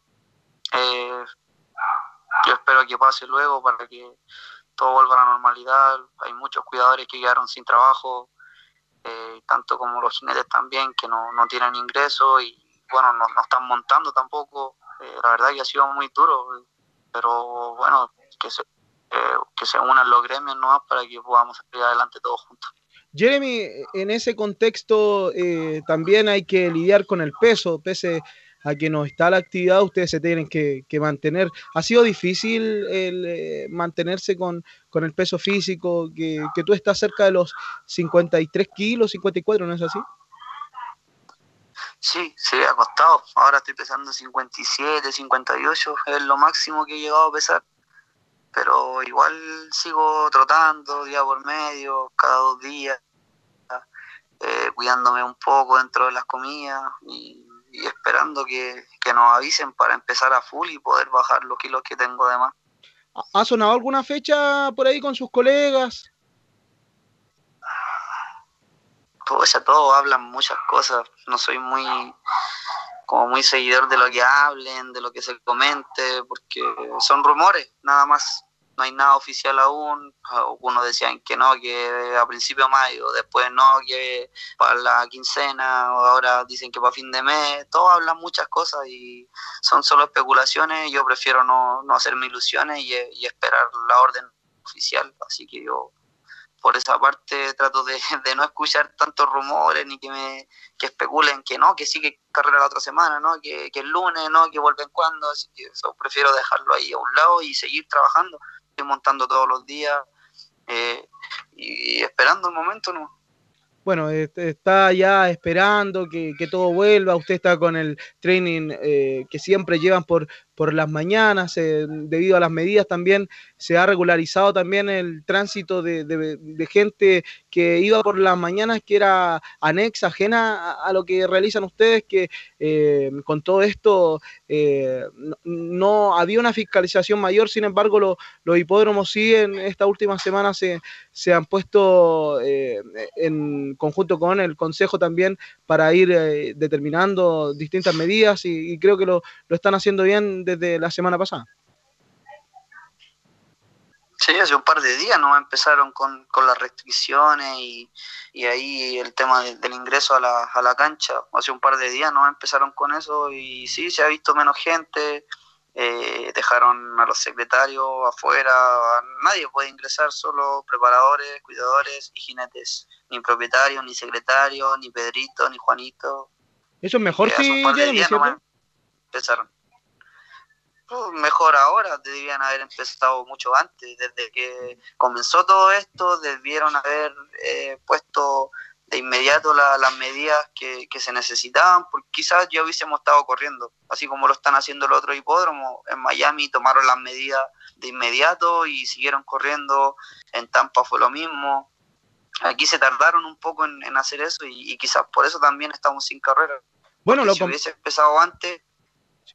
Eh, yo espero que pase luego para que todo vuelva a la normalidad. Hay muchos cuidadores que quedaron sin trabajo, eh, tanto como los jinetes también, que no, no tienen ingresos y bueno, no, no están montando tampoco. Eh, la verdad que ha sido muy duro, pero bueno, que se, eh, que se unan los gremios nomás para que podamos salir adelante todos juntos. Jeremy, en ese contexto eh, también hay que lidiar con el peso, pese a que no está la actividad, ustedes se tienen que, que mantener. ¿Ha sido difícil el eh, mantenerse con, con el peso físico, que, que tú estás cerca de los 53 kilos, 54, ¿no es así? Sí, sí, ha costado. Ahora estoy pesando 57, 58, es lo máximo que he llegado a pesar. Pero igual sigo trotando día por medio, cada dos días, eh, cuidándome un poco dentro de las comidas y, esperando que, que nos avisen para empezar a full y poder bajar los kilos que tengo de más. ¿Ha sonado alguna fecha por ahí con sus colegas? Pues a todos hablan muchas cosas. No soy muy como muy seguidor de lo que hablen, de lo que se comente, porque son rumores, nada más. No hay nada oficial aún. Algunos decían que no, que a principio de mayo, después no, que para la quincena, ahora dicen que para fin de mes. Todos hablan muchas cosas y son solo especulaciones. Yo prefiero no, no hacerme ilusiones y, esperar la orden oficial. Así que yo por esa parte trato de, no escuchar tantos rumores ni que me que especulen que no, que sí que carrera la otra semana, no, que, que el lunes, no, que vuelven cuando, así que eso prefiero dejarlo ahí a un lado y seguir trabajando, montando todos los días eh, y, esperando el momento, ¿no? Bueno, está ya esperando que, que todo vuelva, usted está con el training eh, que siempre llevan por, por las mañanas, eh, debido a las medidas también se ha regularizado también el tránsito de, de, gente que iba por las mañanas que era anexa, ajena a, a lo que realizan ustedes, que eh, con todo esto eh, no, no, había una fiscalización mayor, sin embargo lo, los hipódromos sí en esta última semana se, se han puesto eh, en conjunto con el Consejo también para ir eh, determinando distintas medidas y, y creo que lo, lo están haciendo bien desde la semana pasada. Sí, hace un par de días no empezaron con, con las restricciones y, y ahí el tema de, del ingreso a la, a la cancha. Hace un par de días no empezaron con eso y sí, se ha visto menos gente, eh, dejaron a los secretarios afuera, nadie puede ingresar, solo preparadores, cuidadores y jinetes, ni propietarios, ni secretarios, ni Pedrito, ni Juanito. Eso es mejor Que hace si un par de días nomás empezaron. Pues, mejor ahora, debían haber empezado mucho antes, desde que comenzó todo esto, debieron haber eh, puesto de inmediato la- las medidas que, que se necesitaban, porque quizás ya hubiésemos estado corriendo, así como lo están haciendo los otros hipódromos. En Miami tomaron las medidas de inmediato y siguieron corriendo, en Tampa fue lo mismo. Aquí se tardaron un poco en, en hacer eso y, y quizás por eso también estamos sin carrera. Bueno, Porque lo si hubiese empezado antes,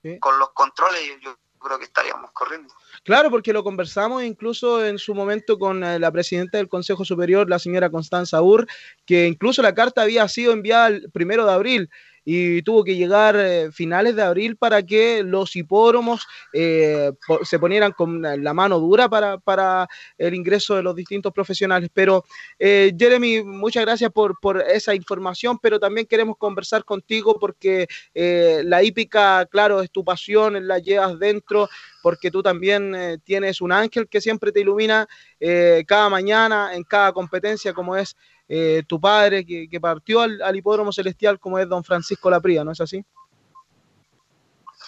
Sí. con los controles, yo creo que estaríamos corriendo. Claro, porque lo conversamos incluso en su momento con eh, la presidenta del Consejo Superior, la señora Constanza Ur, que incluso la carta había sido enviada el primero de abril y tuvo que llegar eh, finales de abril para que los hipódromos eh, se ponieran con la mano dura para, para el ingreso de los distintos profesionales. Pero, eh, Jeremy, muchas gracias por, por esa información, pero también queremos conversar contigo porque eh, la hípica, claro, es tu pasión, la llevas dentro, porque tú también tienes un ángel que siempre te ilumina cada mañana, en cada competencia, como es eh, tu padre, que, que partió al, al hipódromo celestial, como es don Francisco Lapría, ¿no es así?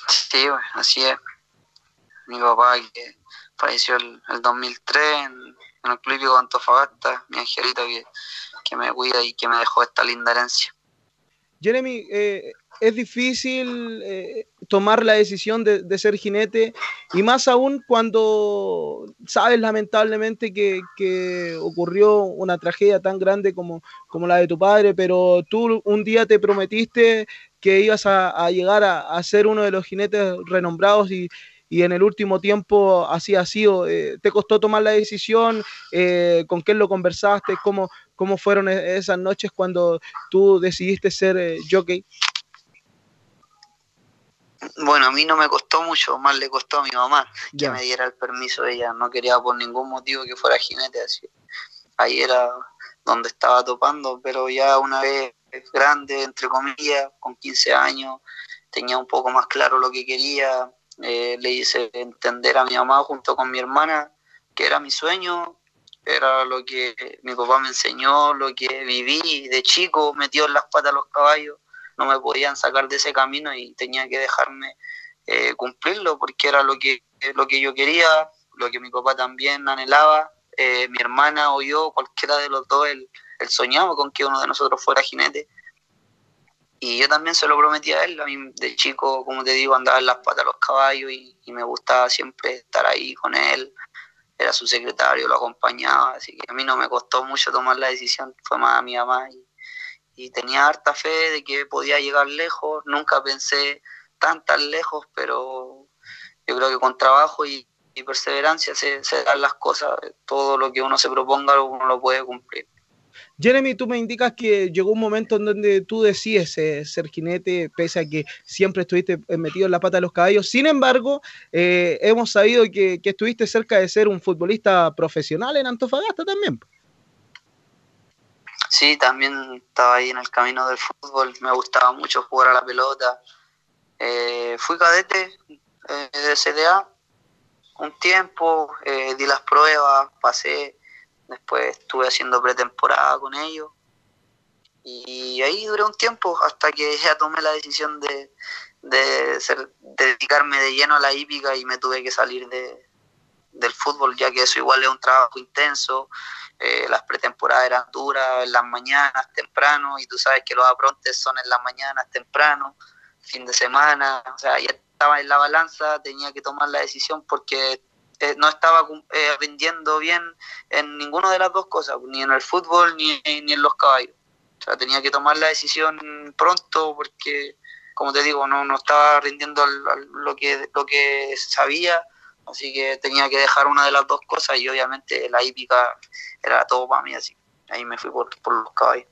Sí, bueno, así es. Mi papá que falleció el, el 2003 en, en el Club de Antofagasta, mi angelito que, que me cuida y que me dejó esta linda herencia. Jeremy, eh, es difícil eh, tomar la decisión de, de ser jinete y más aún cuando sabes lamentablemente que, que ocurrió una tragedia tan grande como, como la de tu padre, pero tú un día te prometiste que ibas a, a llegar a, a ser uno de los jinetes renombrados y, y en el último tiempo así ha sido. Eh, ¿Te costó tomar la decisión? Eh, ¿Con quién lo conversaste? ¿Cómo, ¿Cómo fueron e- esas noches cuando tú decidiste ser eh, jockey? Bueno, a mí no me costó mucho, más le costó a mi mamá que me diera el permiso. Ella no quería por ningún motivo que fuera jinete, así. Ahí era donde estaba topando, pero ya una vez grande, entre comillas, con 15 años, tenía un poco más claro lo que quería. eh, le hice entender a mi mamá junto con mi hermana que era mi sueño, era lo que mi papá me enseñó, lo que viví de chico, metido en las patas a los caballos no me podían sacar de ese camino y tenía que dejarme eh, cumplirlo porque era lo que, lo que yo quería, lo que mi papá también anhelaba, eh, mi hermana o yo, cualquiera de los dos, él, soñaba con que uno de nosotros fuera jinete. Y yo también se lo prometí a él, a mí de chico, como te digo, andaba en las patas de los caballos y, y me gustaba siempre estar ahí con él, era su secretario, lo acompañaba, así que a mí no me costó mucho tomar la decisión, fue más a mi mamá y, y tenía harta fe de que podía llegar lejos. Nunca pensé tan tan lejos, pero yo creo que con trabajo y, y perseverancia se, se dan las cosas. Todo lo que uno se proponga uno lo puede cumplir. Jeremy, tú me indicas que llegó un momento en donde tú decides eh, ser jinete, pese a que siempre estuviste eh, metido en la pata de los caballos. Sin embargo, eh, hemos sabido que, que estuviste cerca de ser un futbolista profesional en Antofagasta también. Sí, también estaba ahí en el camino del fútbol. Me gustaba mucho jugar a la pelota. Eh, fui cadete eh, de CDA un tiempo, eh, di las pruebas, pasé. Después estuve haciendo pretemporada con ellos. Y ahí duré un tiempo hasta que ya tomé la decisión de, de ser, de dedicarme de lleno a la hípica y me tuve que salir de, del fútbol, ya que eso igual es un trabajo intenso. Eh, las pretemporadas eran duras, en las mañanas, temprano, y tú sabes que los aprontes son en las mañanas, temprano, fin de semana. O sea, ya estaba en la balanza, tenía que tomar la decisión porque eh, no estaba eh, rindiendo bien en ninguna de las dos cosas, ni en el fútbol ni, ni en los caballos. O sea, tenía que tomar la decisión pronto porque, como te digo, no, no estaba rindiendo al- lo, que, lo que sabía, así que tenía que dejar una de las dos cosas y obviamente la hípica era todo para mí, así. Ahí me fui por, por los caballos.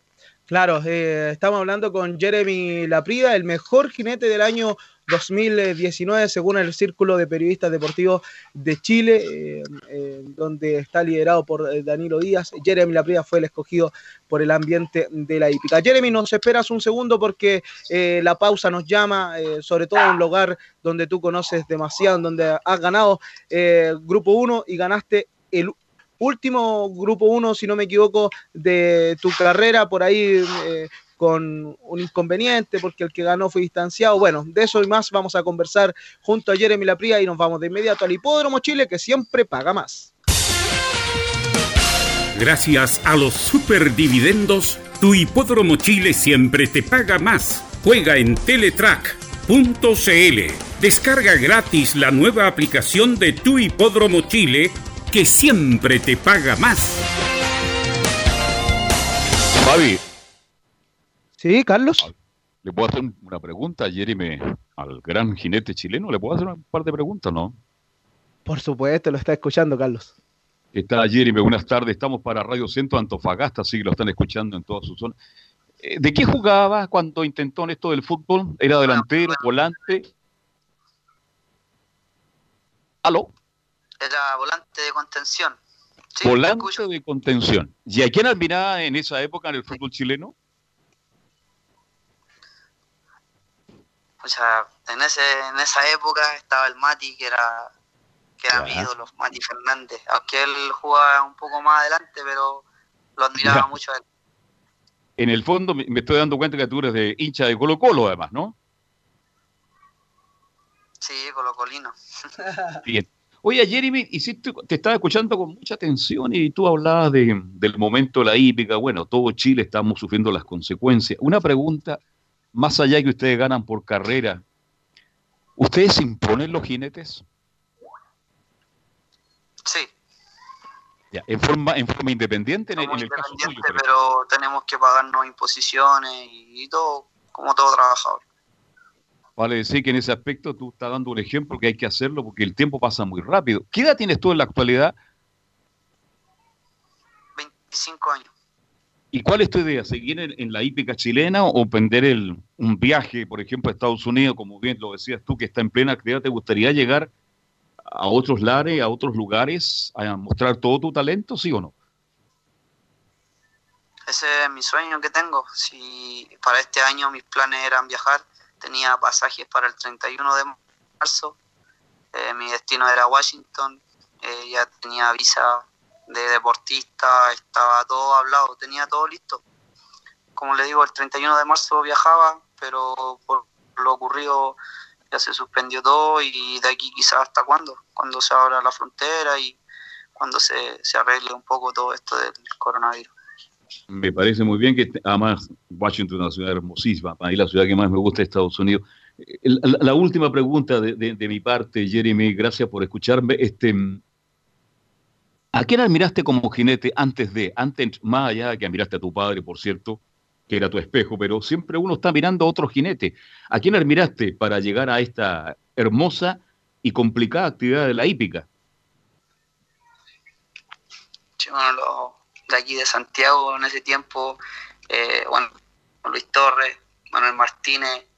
Claro, eh, estamos hablando con Jeremy Laprida, el mejor jinete del año 2019 según el Círculo de Periodistas Deportivos de Chile, eh, donde está liderado por eh, Danilo Díaz. Jeremy Laprida fue el escogido por el ambiente de la hípica. Jeremy, nos esperas un segundo porque eh, la pausa nos llama, sobre todo en un lugar donde tú conoces demasiado, donde has ganado Grupo 1 y ganaste el último Grupo 1, si no me equivoco, de tu carrera, por ahí eh, con un inconveniente, porque el que ganó fue distanciado. Bueno, de eso y más vamos a conversar junto a Jeremy Lapría y nos vamos de inmediato al Hipódromo Chile, que siempre paga más. Gracias a los superdividendos, tu hipódromo Chile siempre te paga más. Juega en teletrack.cl. Descarga gratis la nueva aplicación de tu hipódromo Chile que siempre te paga más. Fabi, Sí, Carlos. ¿le puedo hacer una pregunta a Jeremy, al gran jinete chileno? ¿Le puedo hacer un par de preguntas, no? Por supuesto, lo está escuchando, Carlos. Está Jeremy, buenas tardes. Estamos para Radio Centro Antofagasta, sí que lo están escuchando en toda su zona. Eh, ¿De qué jugaba cuando intentó en esto del fútbol? ¿Era delantero, volante? ¿Aló? Era volante de contención. Sí, volante de contención. ¿Y a quién admiraba en esa época en el fútbol chileno? O sea, en, ese, en esa época estaba el Mati, que era, que era mi ídolo, Mati Fernández. Aunque él jugaba un poco más adelante, pero lo admiraba Ya. mucho a él. En el fondo me estoy dando cuenta que tú eres de hincha de Colo Colo, además, ¿no? Sí, colocolino. Bien. Oye, Jeremy, hiciste, te estaba escuchando con mucha atención y tú hablabas de- del momento de la hípica. Bueno, todo Chile estamos sufriendo las consecuencias. Una pregunta, más allá que ustedes ganan por carrera, ¿ustedes imponen los jinetes? Sí, Ya, en forma, en forma independiente en en el caso pero tenemos que pagarnos imposiciones y, y todo, como todo trabajador. Vale decir que en ese aspecto tú estás dando un ejemplo que hay que hacerlo porque el tiempo pasa muy rápido. ¿Qué edad tienes tú en la actualidad 25 años. Y cuál es tu idea? ¿Seguir en, la hípica chilena o emprender el, un viaje, por ejemplo, a Estados Unidos, como bien lo decías tú, que está en plena actividad? ¿Te gustaría llegar a otros lares, a otros lugares, a mostrar todo tu talento, sí o no? Ese es mi sueño que tengo. Si para este año mis planes eran viajar, tenía pasajes para el 31 de marzo. eh, mi destino era Washington. eh, ya tenía visa de deportista, estaba todo hablado, tenía todo listo. Como le digo, el 31 de marzo viajaba, pero por lo ocurrido ya se suspendió todo y de aquí quizás hasta cuándo, cuando se abra la frontera y cuando se, se arregle un poco todo esto del coronavirus. Me parece muy bien que, además, Washington es una ciudad hermosísima, para mí la ciudad que más me gusta es Estados Unidos. Eh, La, la última pregunta de, de- de mi parte, Jeremy, gracias por escucharme. Este, ¿A quién admiraste como jinete antes de, antes, más allá de que admiraste a tu padre, por cierto, que era tu espejo, pero siempre uno está mirando a otro jinete? ¿A quién admiraste para llegar a esta hermosa y complicada actividad de la hípica? Sí, bueno, los de aquí de Santiago en ese tiempo, eh, bueno, Luis Torres, Manuel Martínez,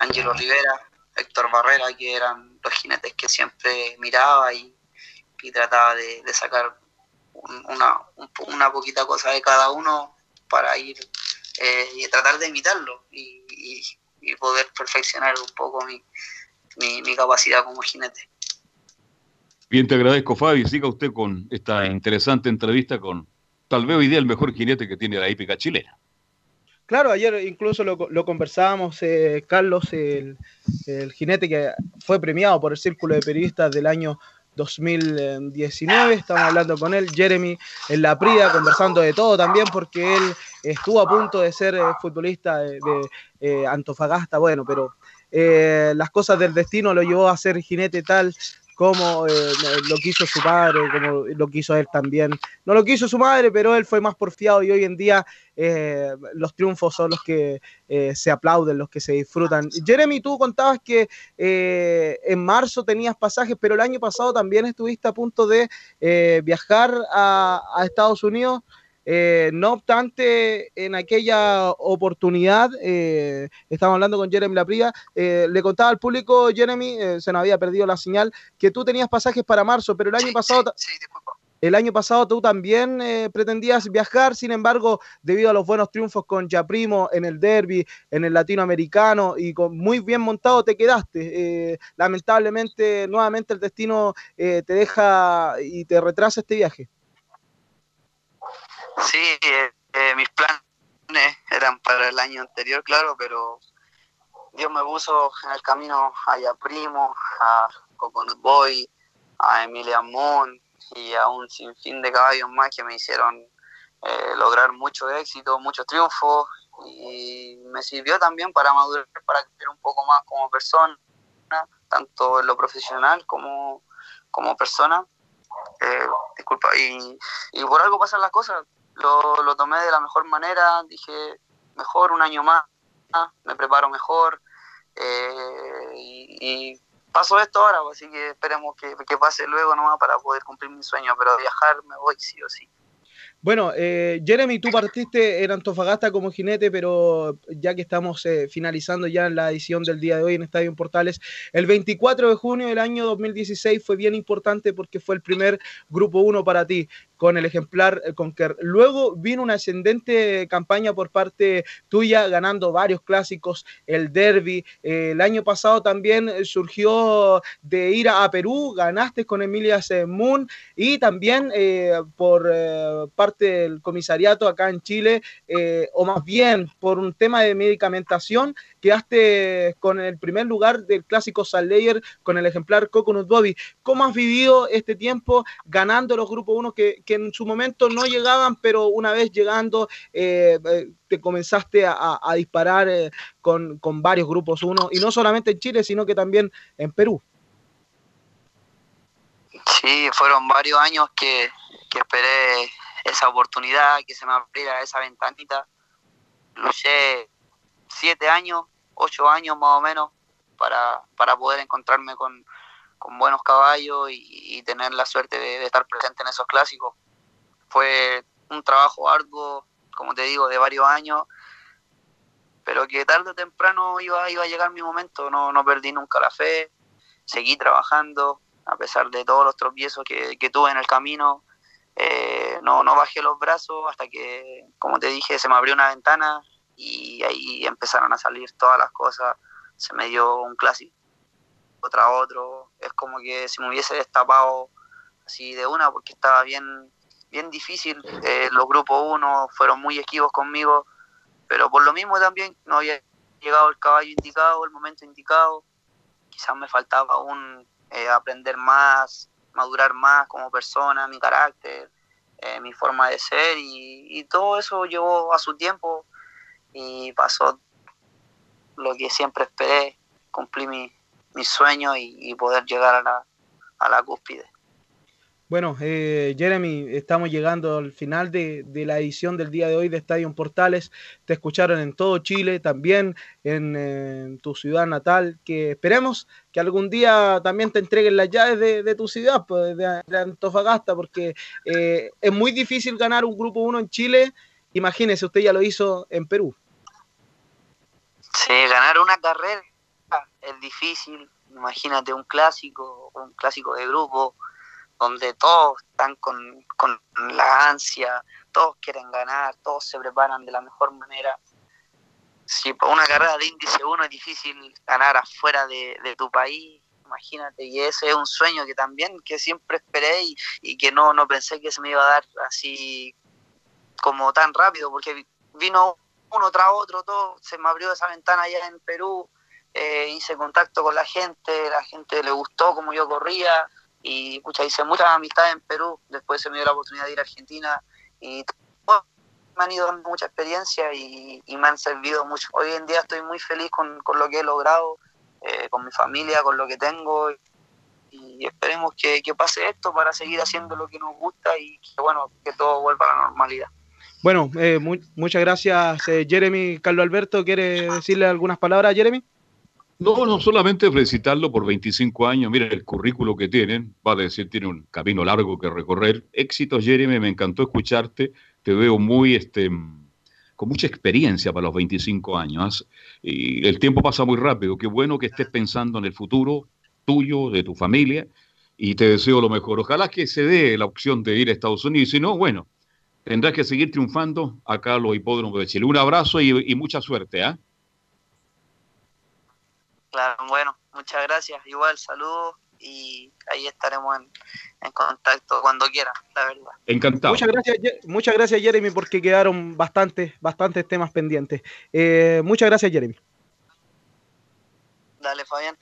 Ángelo Rivera, Héctor Barrera, que eran los jinetes que siempre miraba y, trataba de, sacar una, una poquita cosa de cada uno para ir eh, y tratar de imitarlo y, y- y poder perfeccionar un poco mi, mi, mi capacidad como jinete. Bien, te agradezco, Fabi. Siga usted con esta interesante entrevista con, tal vez hoy día, el mejor jinete que tiene la hípica chilena. Claro, ayer incluso lo, lo conversábamos, eh, Carlos, el, el jinete que fue premiado por el Círculo de Periodistas del año 2019. Estamos hablando con él, Jeremy, en la Prida, conversando de todo también, porque él estuvo a punto de ser eh, futbolista de, eh, Antofagasta, bueno, pero eh, las cosas del destino lo llevó a ser jinete tal como eh, lo quiso su padre, como lo quiso él también. No lo quiso su madre, pero él fue más porfiado y hoy en día eh, los triunfos son los que eh, se aplauden, los que se disfrutan. Jeremy, tú contabas que en marzo tenías pasajes, pero el año pasado también estuviste a punto de viajar a Estados Unidos. Eh, no obstante, en aquella oportunidad, eh, estamos hablando con Jeremy Lapría, eh, le contaba al público, Jeremy, eh, se nos había perdido la señal, que tú tenías pasajes para marzo, pero el año pasado... el año pasado tú también eh, pretendías viajar, sin embargo, debido a los buenos triunfos con Primo en el derby, en el latinoamericano y con muy bien montado te quedaste. Lamentablemente, nuevamente el destino eh, te deja y te retrasa este viaje. Sí, eh, eh, mis planes eran para el año anterior, claro, pero Dios me puso en el camino a Primo, a Coconut Boy, a Emilia Moon y a un sinfín de caballos más que me hicieron eh, lograr mucho éxito, muchos triunfos y me sirvió también para madurar, para crecer un poco más como persona, tanto en lo profesional como, como persona. Eh, disculpa, y, y por algo pasan las cosas. Lo, lo tomé de la mejor manera, dije, mejor un año más, me preparo mejor eh, y, y paso esto ahora, pues, así que esperemos que, que pase luego nomás para poder cumplir mi sueño, pero viajar me voy sí o sí. Bueno, eh, Jeremy, tú partiste en Antofagasta como jinete, pero ya que estamos eh, finalizando ya la edición del día de hoy en Estadio en Portales, el 24 de junio del año 2016 fue bien importante porque fue el primer Grupo 1 para ti con el ejemplar eh, Conquer. Luego vino una ascendente campaña por parte tuya, ganando varios clásicos, el Derby. Eh, el año pasado también eh, surgió de ir a, Perú, ganaste con Emilia Moon y también por parte del comisariato acá en Chile, o más bien por un tema de medicamentación, quedaste con el primer lugar del clásico Layer con el ejemplar Coconut Bobby. ¿Cómo has vivido este tiempo ganando los grupos 1 que, en su momento no llegaban, pero una vez llegando eh, eh, te comenzaste a disparar eh, con, con varios grupos 1, y no solamente en Chile, sino que también en Perú? Sí, fueron varios años que, que esperé esa oportunidad, que se me abriera esa ventanita. Luché siete años, ocho años más o menos para, para poder encontrarme con, con buenos caballos y, tener la suerte de, estar presente en esos clásicos. Fue un trabajo arduo, como te digo, de varios años, pero que tarde o temprano iba, iba a llegar mi momento. No, no perdí nunca la fe, seguí trabajando, a pesar de todos los tropiezos que, que tuve en el camino. Eh, no, no bajé los brazos hasta que, como te dije, se me abrió una ventana y ahí empezaron a salir todas las cosas. Se me dio un clásico tras otro. Es como que si me hubiese destapado así de una porque estaba bien, bien difícil. Eh, los grupos 1 fueron muy esquivos conmigo, pero por lo mismo también no había llegado el caballo indicado, el momento indicado. Quizás me faltaba aún eh, aprender más, madurar más como persona, mi carácter, eh, mi forma de ser y, y todo eso llevó a su tiempo y pasó lo que siempre esperé, cumplí mi, mi sueño y, poder llegar a la, a la cúspide. Bueno, eh, Jeremy, estamos llegando al final de, de la edición del día de hoy de Estadio Portales. Te escucharon en todo Chile, también en, eh, en tu ciudad natal, que esperemos que algún día también te entreguen las llaves de, de tu ciudad, pues, de, de Antofagasta, porque eh, es muy difícil ganar un grupo 1 en Chile. Imagínese, usted ya lo hizo en Perú. Sí, ganar una carrera es difícil. Imagínate un clásico, un clásico de grupo, donde todos están con, con la ansia, todos quieren ganar, todos se preparan de la mejor manera. Si por una carrera de índice 1 es difícil ganar afuera de, tu país, imagínate, y ese es un sueño que también, que siempre esperé y, y que no, no pensé que se me iba a dar así como tan rápido, porque vino uno tras otro, todo, se me abrió esa ventana allá en Perú, eh, hice contacto con la gente, la gente le gustó como yo corría y pucha, hice muchas amistades en Perú, después se me dio la oportunidad de ir a Argentina y me han ido dando mucha experiencia y, y me han servido mucho. Hoy en día estoy muy feliz con, con lo que he logrado, eh, con mi familia, con lo que tengo y esperemos que, que pase esto para seguir haciendo lo que nos gusta y que bueno, que todo vuelva a la normalidad. Bueno, eh, mu muchas gracias, eh, Jeremy. Carlos Alberto, ¿quiere decirle algunas palabras Jeremy? No, no solamente felicitarlo por 25 años, miren el currículo que tienen, va a decir, tiene un camino largo que recorrer. Éxitos, Jeremy, me encantó escucharte, te veo muy, este, con mucha experiencia para los 25 años. Y el tiempo pasa muy rápido. Qué bueno que estés pensando en el futuro tuyo, de tu familia, y te deseo lo mejor. Ojalá que se dé la opción de ir a Estados Unidos. Si no, bueno, tendrás que seguir triunfando acá a los hipódromos de Chile. Un abrazo y, y mucha suerte. ¿ah? Claro, bueno, muchas gracias. Igual, saludos y ahí estaremos en, en contacto cuando quieran, la verdad. Encantado. Muchas gracias, muchas gracias Jeremy, porque quedaron bastantes, bastantes temas pendientes. Eh, muchas gracias, Jeremy. Dale, Fabián.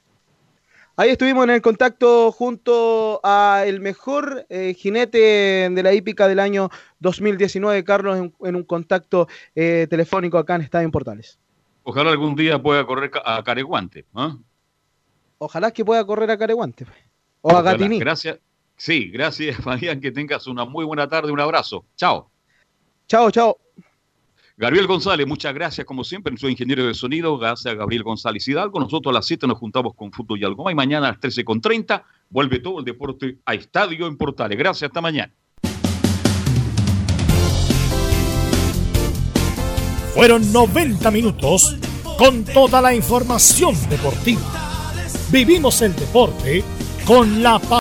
Ahí estuvimos en el contacto junto a el mejor eh, jinete de la hípica del año 2019, Carlos, en, en un contacto eh, telefónico acá en Estadio Portales. Ojalá algún día pueda correr a Careguante. ¿ah? Ojalá que pueda correr a Careguante. O a Ojalá. Gatiní. Gracias. Sí, gracias, Fabián. Que tengas una muy buena tarde. Un abrazo. Chao. Chao, chao. Gabriel González, muchas gracias como siempre, soy ingeniero de sonido, gracias a Gabriel González Hidalgo. Nosotros a las 7 nos juntamos con Fútbol y algo y mañana a las 13.30 vuelve todo el deporte a Estadio en Portales. Gracias, hasta mañana. Fueron 90 minutos con toda la información deportiva. Vivimos el deporte con la